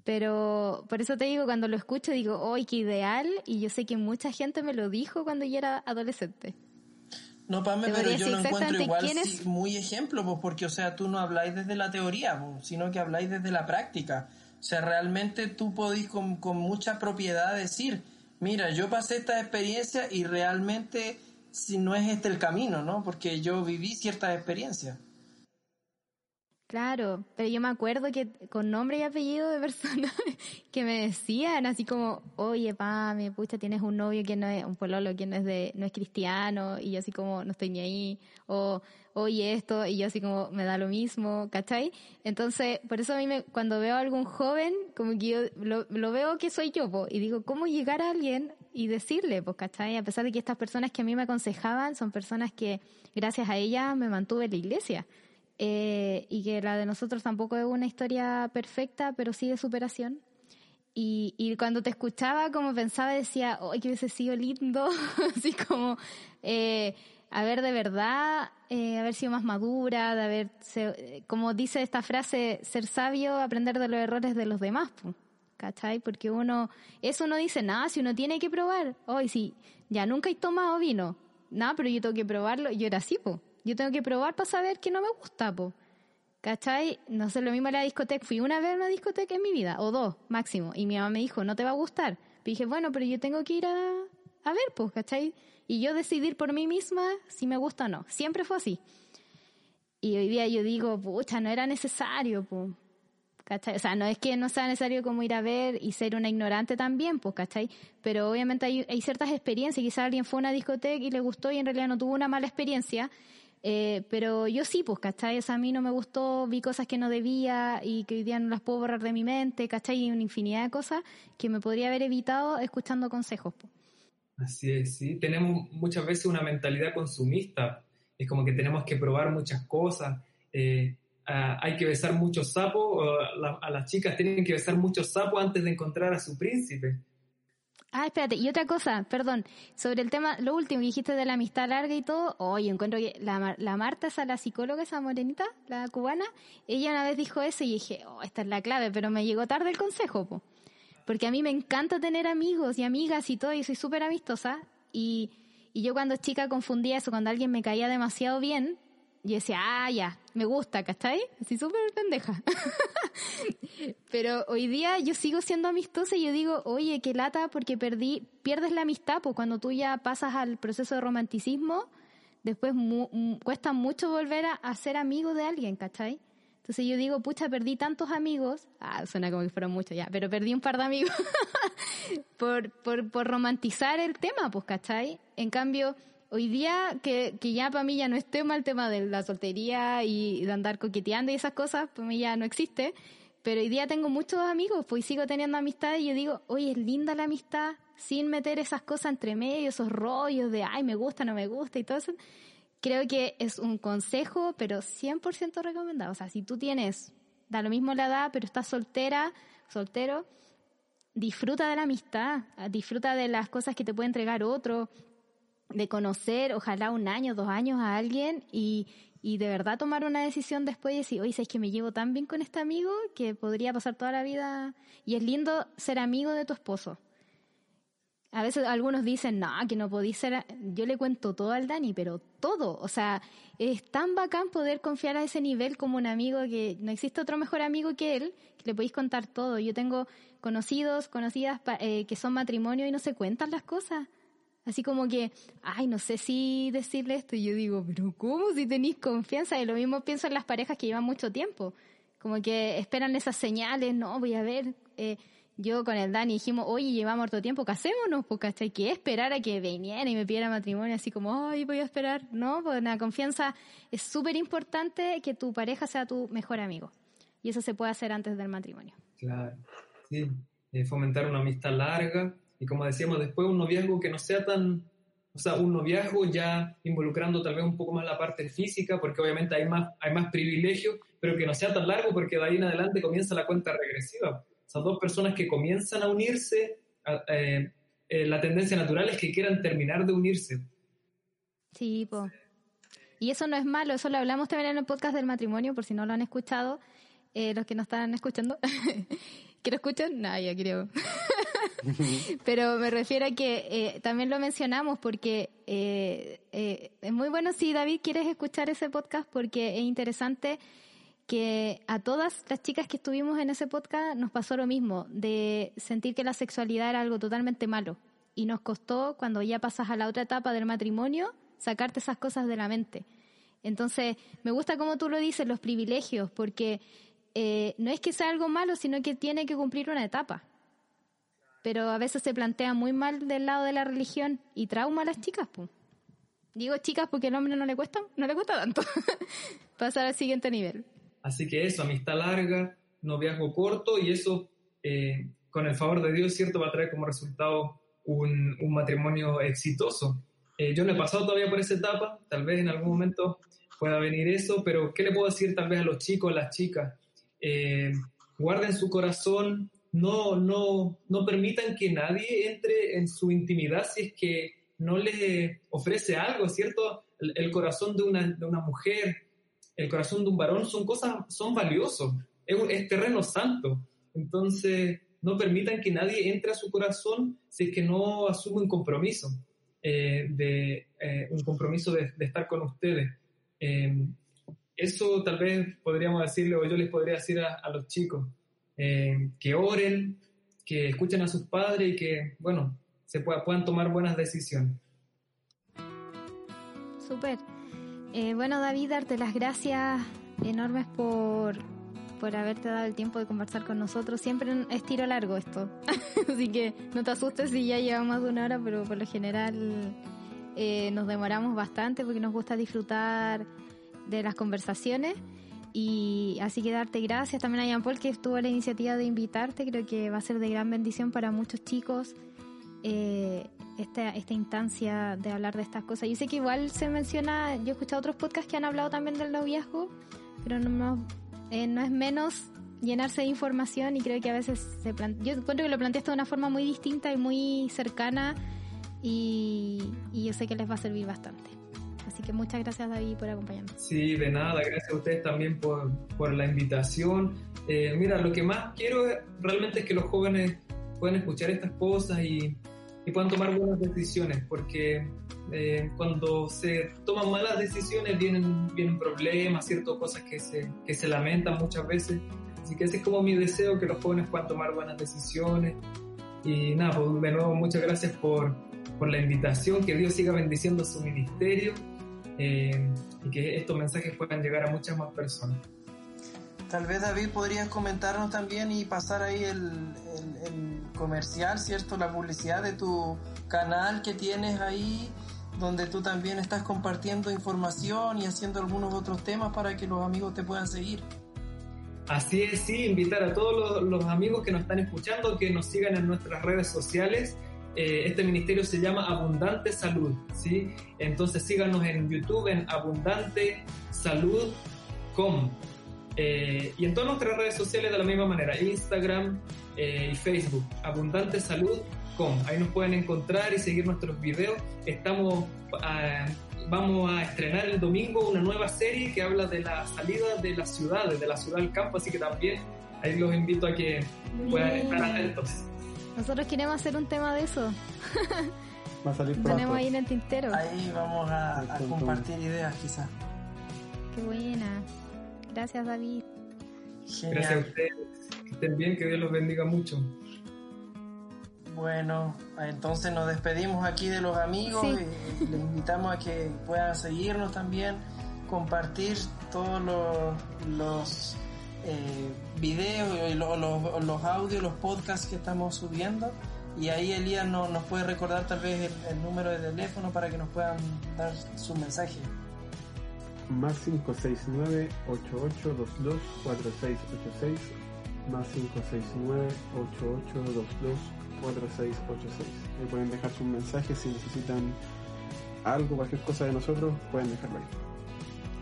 Pero por eso te digo, cuando lo escucho digo, ¡ay, qué ideal! Y yo sé que mucha gente me lo dijo cuando yo era adolescente. No, Pame, pero yo lo encuentro igual muy ejemplo, pues porque, o sea, tú no habláis desde la teoría, pues, sino que habláis desde la práctica. O sea, realmente tú podéis con, con mucha propiedad decir, mira, yo pasé esta experiencia y realmente si no es este el camino, ¿no? Porque yo viví ciertas experiencias. Claro, pero yo me acuerdo que con nombre y apellido de personas *laughs* que me decían así como, oye, mi pucha, tienes un novio que no es, un pololo que no es de, no es cristiano, y yo así como, no estoy ni ahí, o, oye esto, y yo así como, me da lo mismo, ¿cachai? Entonces, por eso a mí me, cuando veo a algún joven, como que yo lo, veo que soy yo, y digo, ¿cómo llegar a alguien y decirle, pues, ¿cachai? A pesar de que estas personas que a mí me aconsejaban son personas que, gracias a ellas, me mantuve en la iglesia. Eh, y que la de nosotros tampoco es una historia perfecta, pero sí de superación. Y, y cuando te escuchaba, como pensaba, decía, ¡ay, que hubiese sido lindo! *laughs* Así como, eh, haber de verdad, eh, haber sido más madura, de haber, como dice esta frase, ser sabio, aprender de los errores de los demás, ¿cachai? Porque uno, eso no dice nada, si uno tiene que probar, hoy sí, ya nunca he tomado vino, nada, pero yo tengo que probarlo, yo era así, pues yo tengo que probar para saber que no me gusta, po. ¿Cachai? No sé, lo mismo en la discoteca. Fui una vez a una discoteca en mi vida, o dos, máximo. Y mi mamá me dijo, no te va a gustar. Y dije, bueno, pero yo tengo que ir a, a ver, pues, ¿cachai? Y yo decidir por mí misma si me gusta o no. Siempre fue así. Y hoy día yo digo, pucha, no era necesario, pues. ¿Cachai? O sea, no es que no sea necesario como ir a ver y ser una ignorante también, pues, ¿cachai? Pero obviamente hay, hay ciertas experiencias. Quizás alguien fue a una discoteca y le gustó y en realidad no tuvo una mala experiencia eh, pero yo sí, pues, ¿cachai? O sea, a mí no me gustó, vi cosas que no debía y que hoy día no las puedo borrar de mi mente, ¿cachai? Y una infinidad de cosas que me podría haber evitado escuchando consejos. Pues. Así es, sí. Tenemos muchas veces una mentalidad consumista. Es como que tenemos que probar muchas cosas. Eh, hay que besar muchos sapos, a las chicas tienen que besar muchos sapos antes de encontrar a su príncipe. Ah, espérate, y otra cosa, perdón, sobre el tema, lo último, dijiste de la amistad larga y todo, oye, encuentro que la, la Marta, esa, la psicóloga, esa morenita, la cubana, ella una vez dijo eso y dije, oh, esta es la clave, pero me llegó tarde el consejo, po. porque a mí me encanta tener amigos y amigas y todo, y soy súper amistosa, y, y yo cuando chica confundía eso, cuando alguien me caía demasiado bien, y decía, ah, ya, me gusta, ¿cachai? Así súper pendeja. *laughs* Pero hoy día yo sigo siendo amistosa y yo digo, oye, qué lata porque perdí, pierdes la amistad, pues cuando tú ya pasas al proceso de romanticismo, después cuesta mucho volver a, ser amigo de alguien, ¿cachai? Entonces yo digo, pucha, perdí tantos amigos, ah, suena como que fueron muchos ya, pero perdí un par de amigos *laughs* por, por, por romantizar el tema, pues, ¿cachai? En cambio, hoy día que, que ya para mí ya no es tema el tema de la soltería y de andar coqueteando y esas cosas, para mí ya no existe. Pero hoy día tengo muchos amigos, pues sigo teniendo amistad y yo digo, oye, es linda la amistad, sin meter esas cosas entre medio, esos rollos de, ay, me gusta, no me gusta y todo eso. Creo que es un consejo, pero 100% recomendado. O sea, si tú tienes, da lo mismo la edad, pero estás soltera, soltero, disfruta de la amistad, disfruta de las cosas que te puede entregar otro, de conocer, ojalá un año, dos años a alguien y, y de verdad tomar una decisión después y decir, oye, es que me llevo tan bien con este amigo que podría pasar toda la vida. Y es lindo ser amigo de tu esposo. A veces algunos dicen, no, que no podéis ser. Yo le cuento todo al Dani, pero todo. O sea, es tan bacán poder confiar a ese nivel como un amigo que no existe otro mejor amigo que él, que le podéis contar todo. Yo tengo conocidos, conocidas eh, que son matrimonio y no se cuentan las cosas. Así como que, ay, no sé si decirle esto. Y yo digo, pero ¿cómo si tenéis confianza? Y lo mismo pienso en las parejas que llevan mucho tiempo. Como que esperan esas señales, no, voy a ver. Eh, yo con el Dani dijimos, oye, llevamos harto tiempo, casémonos, hasta hay que esperar a que viniera y me pidiera matrimonio, así como, ay, voy a esperar. No, pues la confianza es súper importante que tu pareja sea tu mejor amigo. Y eso se puede hacer antes del matrimonio. Claro, sí. Eh, fomentar una amistad larga, y como decíamos después, un noviazgo que no sea tan, o sea, un noviazgo ya involucrando tal vez un poco más la parte física, porque obviamente hay más, hay más privilegios, pero que no sea tan largo porque de ahí en adelante comienza la cuenta regresiva. esas dos personas que comienzan a unirse, eh, eh, la tendencia natural es que quieran terminar de unirse. Sí, po. Y eso no es malo, eso lo hablamos también en el podcast del matrimonio, por si no lo han escuchado, eh, los que nos están escuchando. *laughs* ¿Que lo escuchan? No, creo. *laughs* Pero me refiero a que eh, también lo mencionamos porque eh, eh, es muy bueno si David quieres escuchar ese podcast porque es interesante que a todas las chicas que estuvimos en ese podcast nos pasó lo mismo, de sentir que la sexualidad era algo totalmente malo. Y nos costó, cuando ya pasas a la otra etapa del matrimonio, sacarte esas cosas de la mente. Entonces, me gusta como tú lo dices, los privilegios, porque no es que sea algo malo, sino que tiene que cumplir una etapa pero a veces se plantea muy mal del lado de la religión y trauma a las chicas. Digo chicas porque al hombre no le cuesta, no le cuesta tanto *laughs* pasar al siguiente nivel. Así que eso, amistad larga, noviazgo corto y eso, eh, con el favor de Dios, cierto, va a traer como resultado un, un matrimonio exitoso. Eh, yo no he pasado todavía por esa etapa, tal vez en algún momento pueda venir eso, pero ¿qué le puedo decir tal vez a los chicos, a las chicas? Eh, guarden su corazón no, no, no permitan que nadie entre en su intimidad si es que no les ofrece algo, ¿cierto? El, corazón de una, de una, mujer, el corazón de un varón son cosas, son valiosos, es, terreno santo. Entonces, no permitan que nadie entre a su corazón si es que no asume un compromiso, eh, de, eh, un compromiso de, estar con ustedes. Eh, eso tal vez podríamos decirle, o yo les podría decir a los chicos, eh, que oren, que escuchen a sus padres y que, bueno, se puedan tomar buenas decisiones. Súper. Eh, bueno, David, darte las gracias enormes por, por haberte dado el tiempo de conversar con nosotros. Siempre es tiro largo esto, *laughs* así que no te asustes si ya llevamos más de una hora, pero por lo general eh, nos demoramos bastante porque nos gusta disfrutar de las conversaciones. Y así que darte gracias también a Jean Paul que estuvo la iniciativa de invitarte. Creo que va a ser de gran bendición para muchos chicos eh, esta, esta instancia de hablar de estas cosas. Yo sé que igual se menciona, yo he escuchado otros podcasts que han hablado también del noviazgo, pero no, eh, no es menos llenarse de información y creo que a veces se yo encuentro que lo planteaste de una forma muy distinta y muy cercana y yo sé que les va a servir bastante. Así que muchas gracias David por acompañarnos. Sí, de nada, gracias a ustedes también por, por la invitación. Eh, mira, lo que más quiero realmente es que los jóvenes puedan escuchar estas cosas y, y puedan tomar buenas decisiones, porque eh, cuando se toman malas decisiones vienen, vienen problemas, ciertas cosas que se, que se lamentan muchas veces. Así que ese es como mi deseo, que los jóvenes puedan tomar buenas decisiones. Y nada, pues de nuevo muchas gracias por, por la invitación, que Dios siga bendiciendo su ministerio eh, y que estos mensajes puedan llegar a muchas más personas. Tal vez David podrías comentarnos también y pasar ahí el, comercial, ¿cierto? La publicidad de tu canal que tienes ahí, donde tú también estás compartiendo información y haciendo algunos otros temas para que los amigos te puedan seguir. Así es, sí, invitar a todos los, los amigos que nos están escuchando que nos sigan en nuestras redes sociales eh, este ministerio se llama Abundante Salud, ¿sí? Entonces síganos en YouTube en abundantesalud.com eh, y en todas nuestras redes sociales de la misma manera, Instagram eh, y Facebook, abundantesalud.com. Ahí nos pueden encontrar y seguir nuestros videos. Estamos, ah, vamos a estrenar el domingo una nueva serie que habla de la salida de las ciudades, de la ciudad al campo, así que también ahí los invito a que puedan estar atentos. Nosotros queremos hacer un tema de eso. *laughs* Va a salir pronto. Tenemos ahí en el tintero. Ahí vamos a, compartir ideas quizás. Qué buena. Gracias David. Gracias a ustedes. Que estén bien, que Dios los bendiga mucho. Bueno, entonces nos despedimos aquí de los amigos y les invitamos a que puedan seguirnos también, compartir todos los eh, videos, los, los, audios, los podcasts que estamos subiendo. Y ahí Elías no, nos puede recordar tal vez el, número de teléfono para que nos puedan dar su mensaje. Más 569 8822 4686 más 569 8822 4686 Ahí pueden dejar su mensaje si necesitan algo, cualquier cosa de nosotros, pueden dejarlo ahí.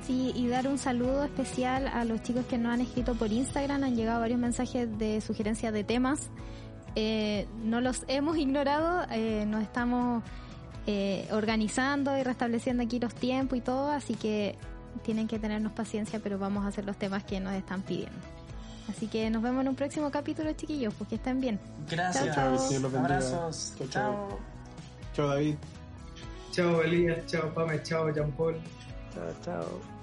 Y, y dar un saludo especial a los chicos que nos han escrito por Instagram. Han llegado varios mensajes de sugerencias de temas. Eh, no los hemos ignorado, eh, nos estamos eh, organizando y restableciendo aquí los tiempos y todo, así que tienen que tenernos paciencia, pero vamos a hacer los temas que nos están pidiendo. Así que nos vemos en un próximo capítulo, chiquillos, pues que estén bien. Gracias. Chao, chao. Abrazos. Chao, chao. Chao. Chao David. Chao Elías, chao Pame, chao Jean Paul. Chao, chao.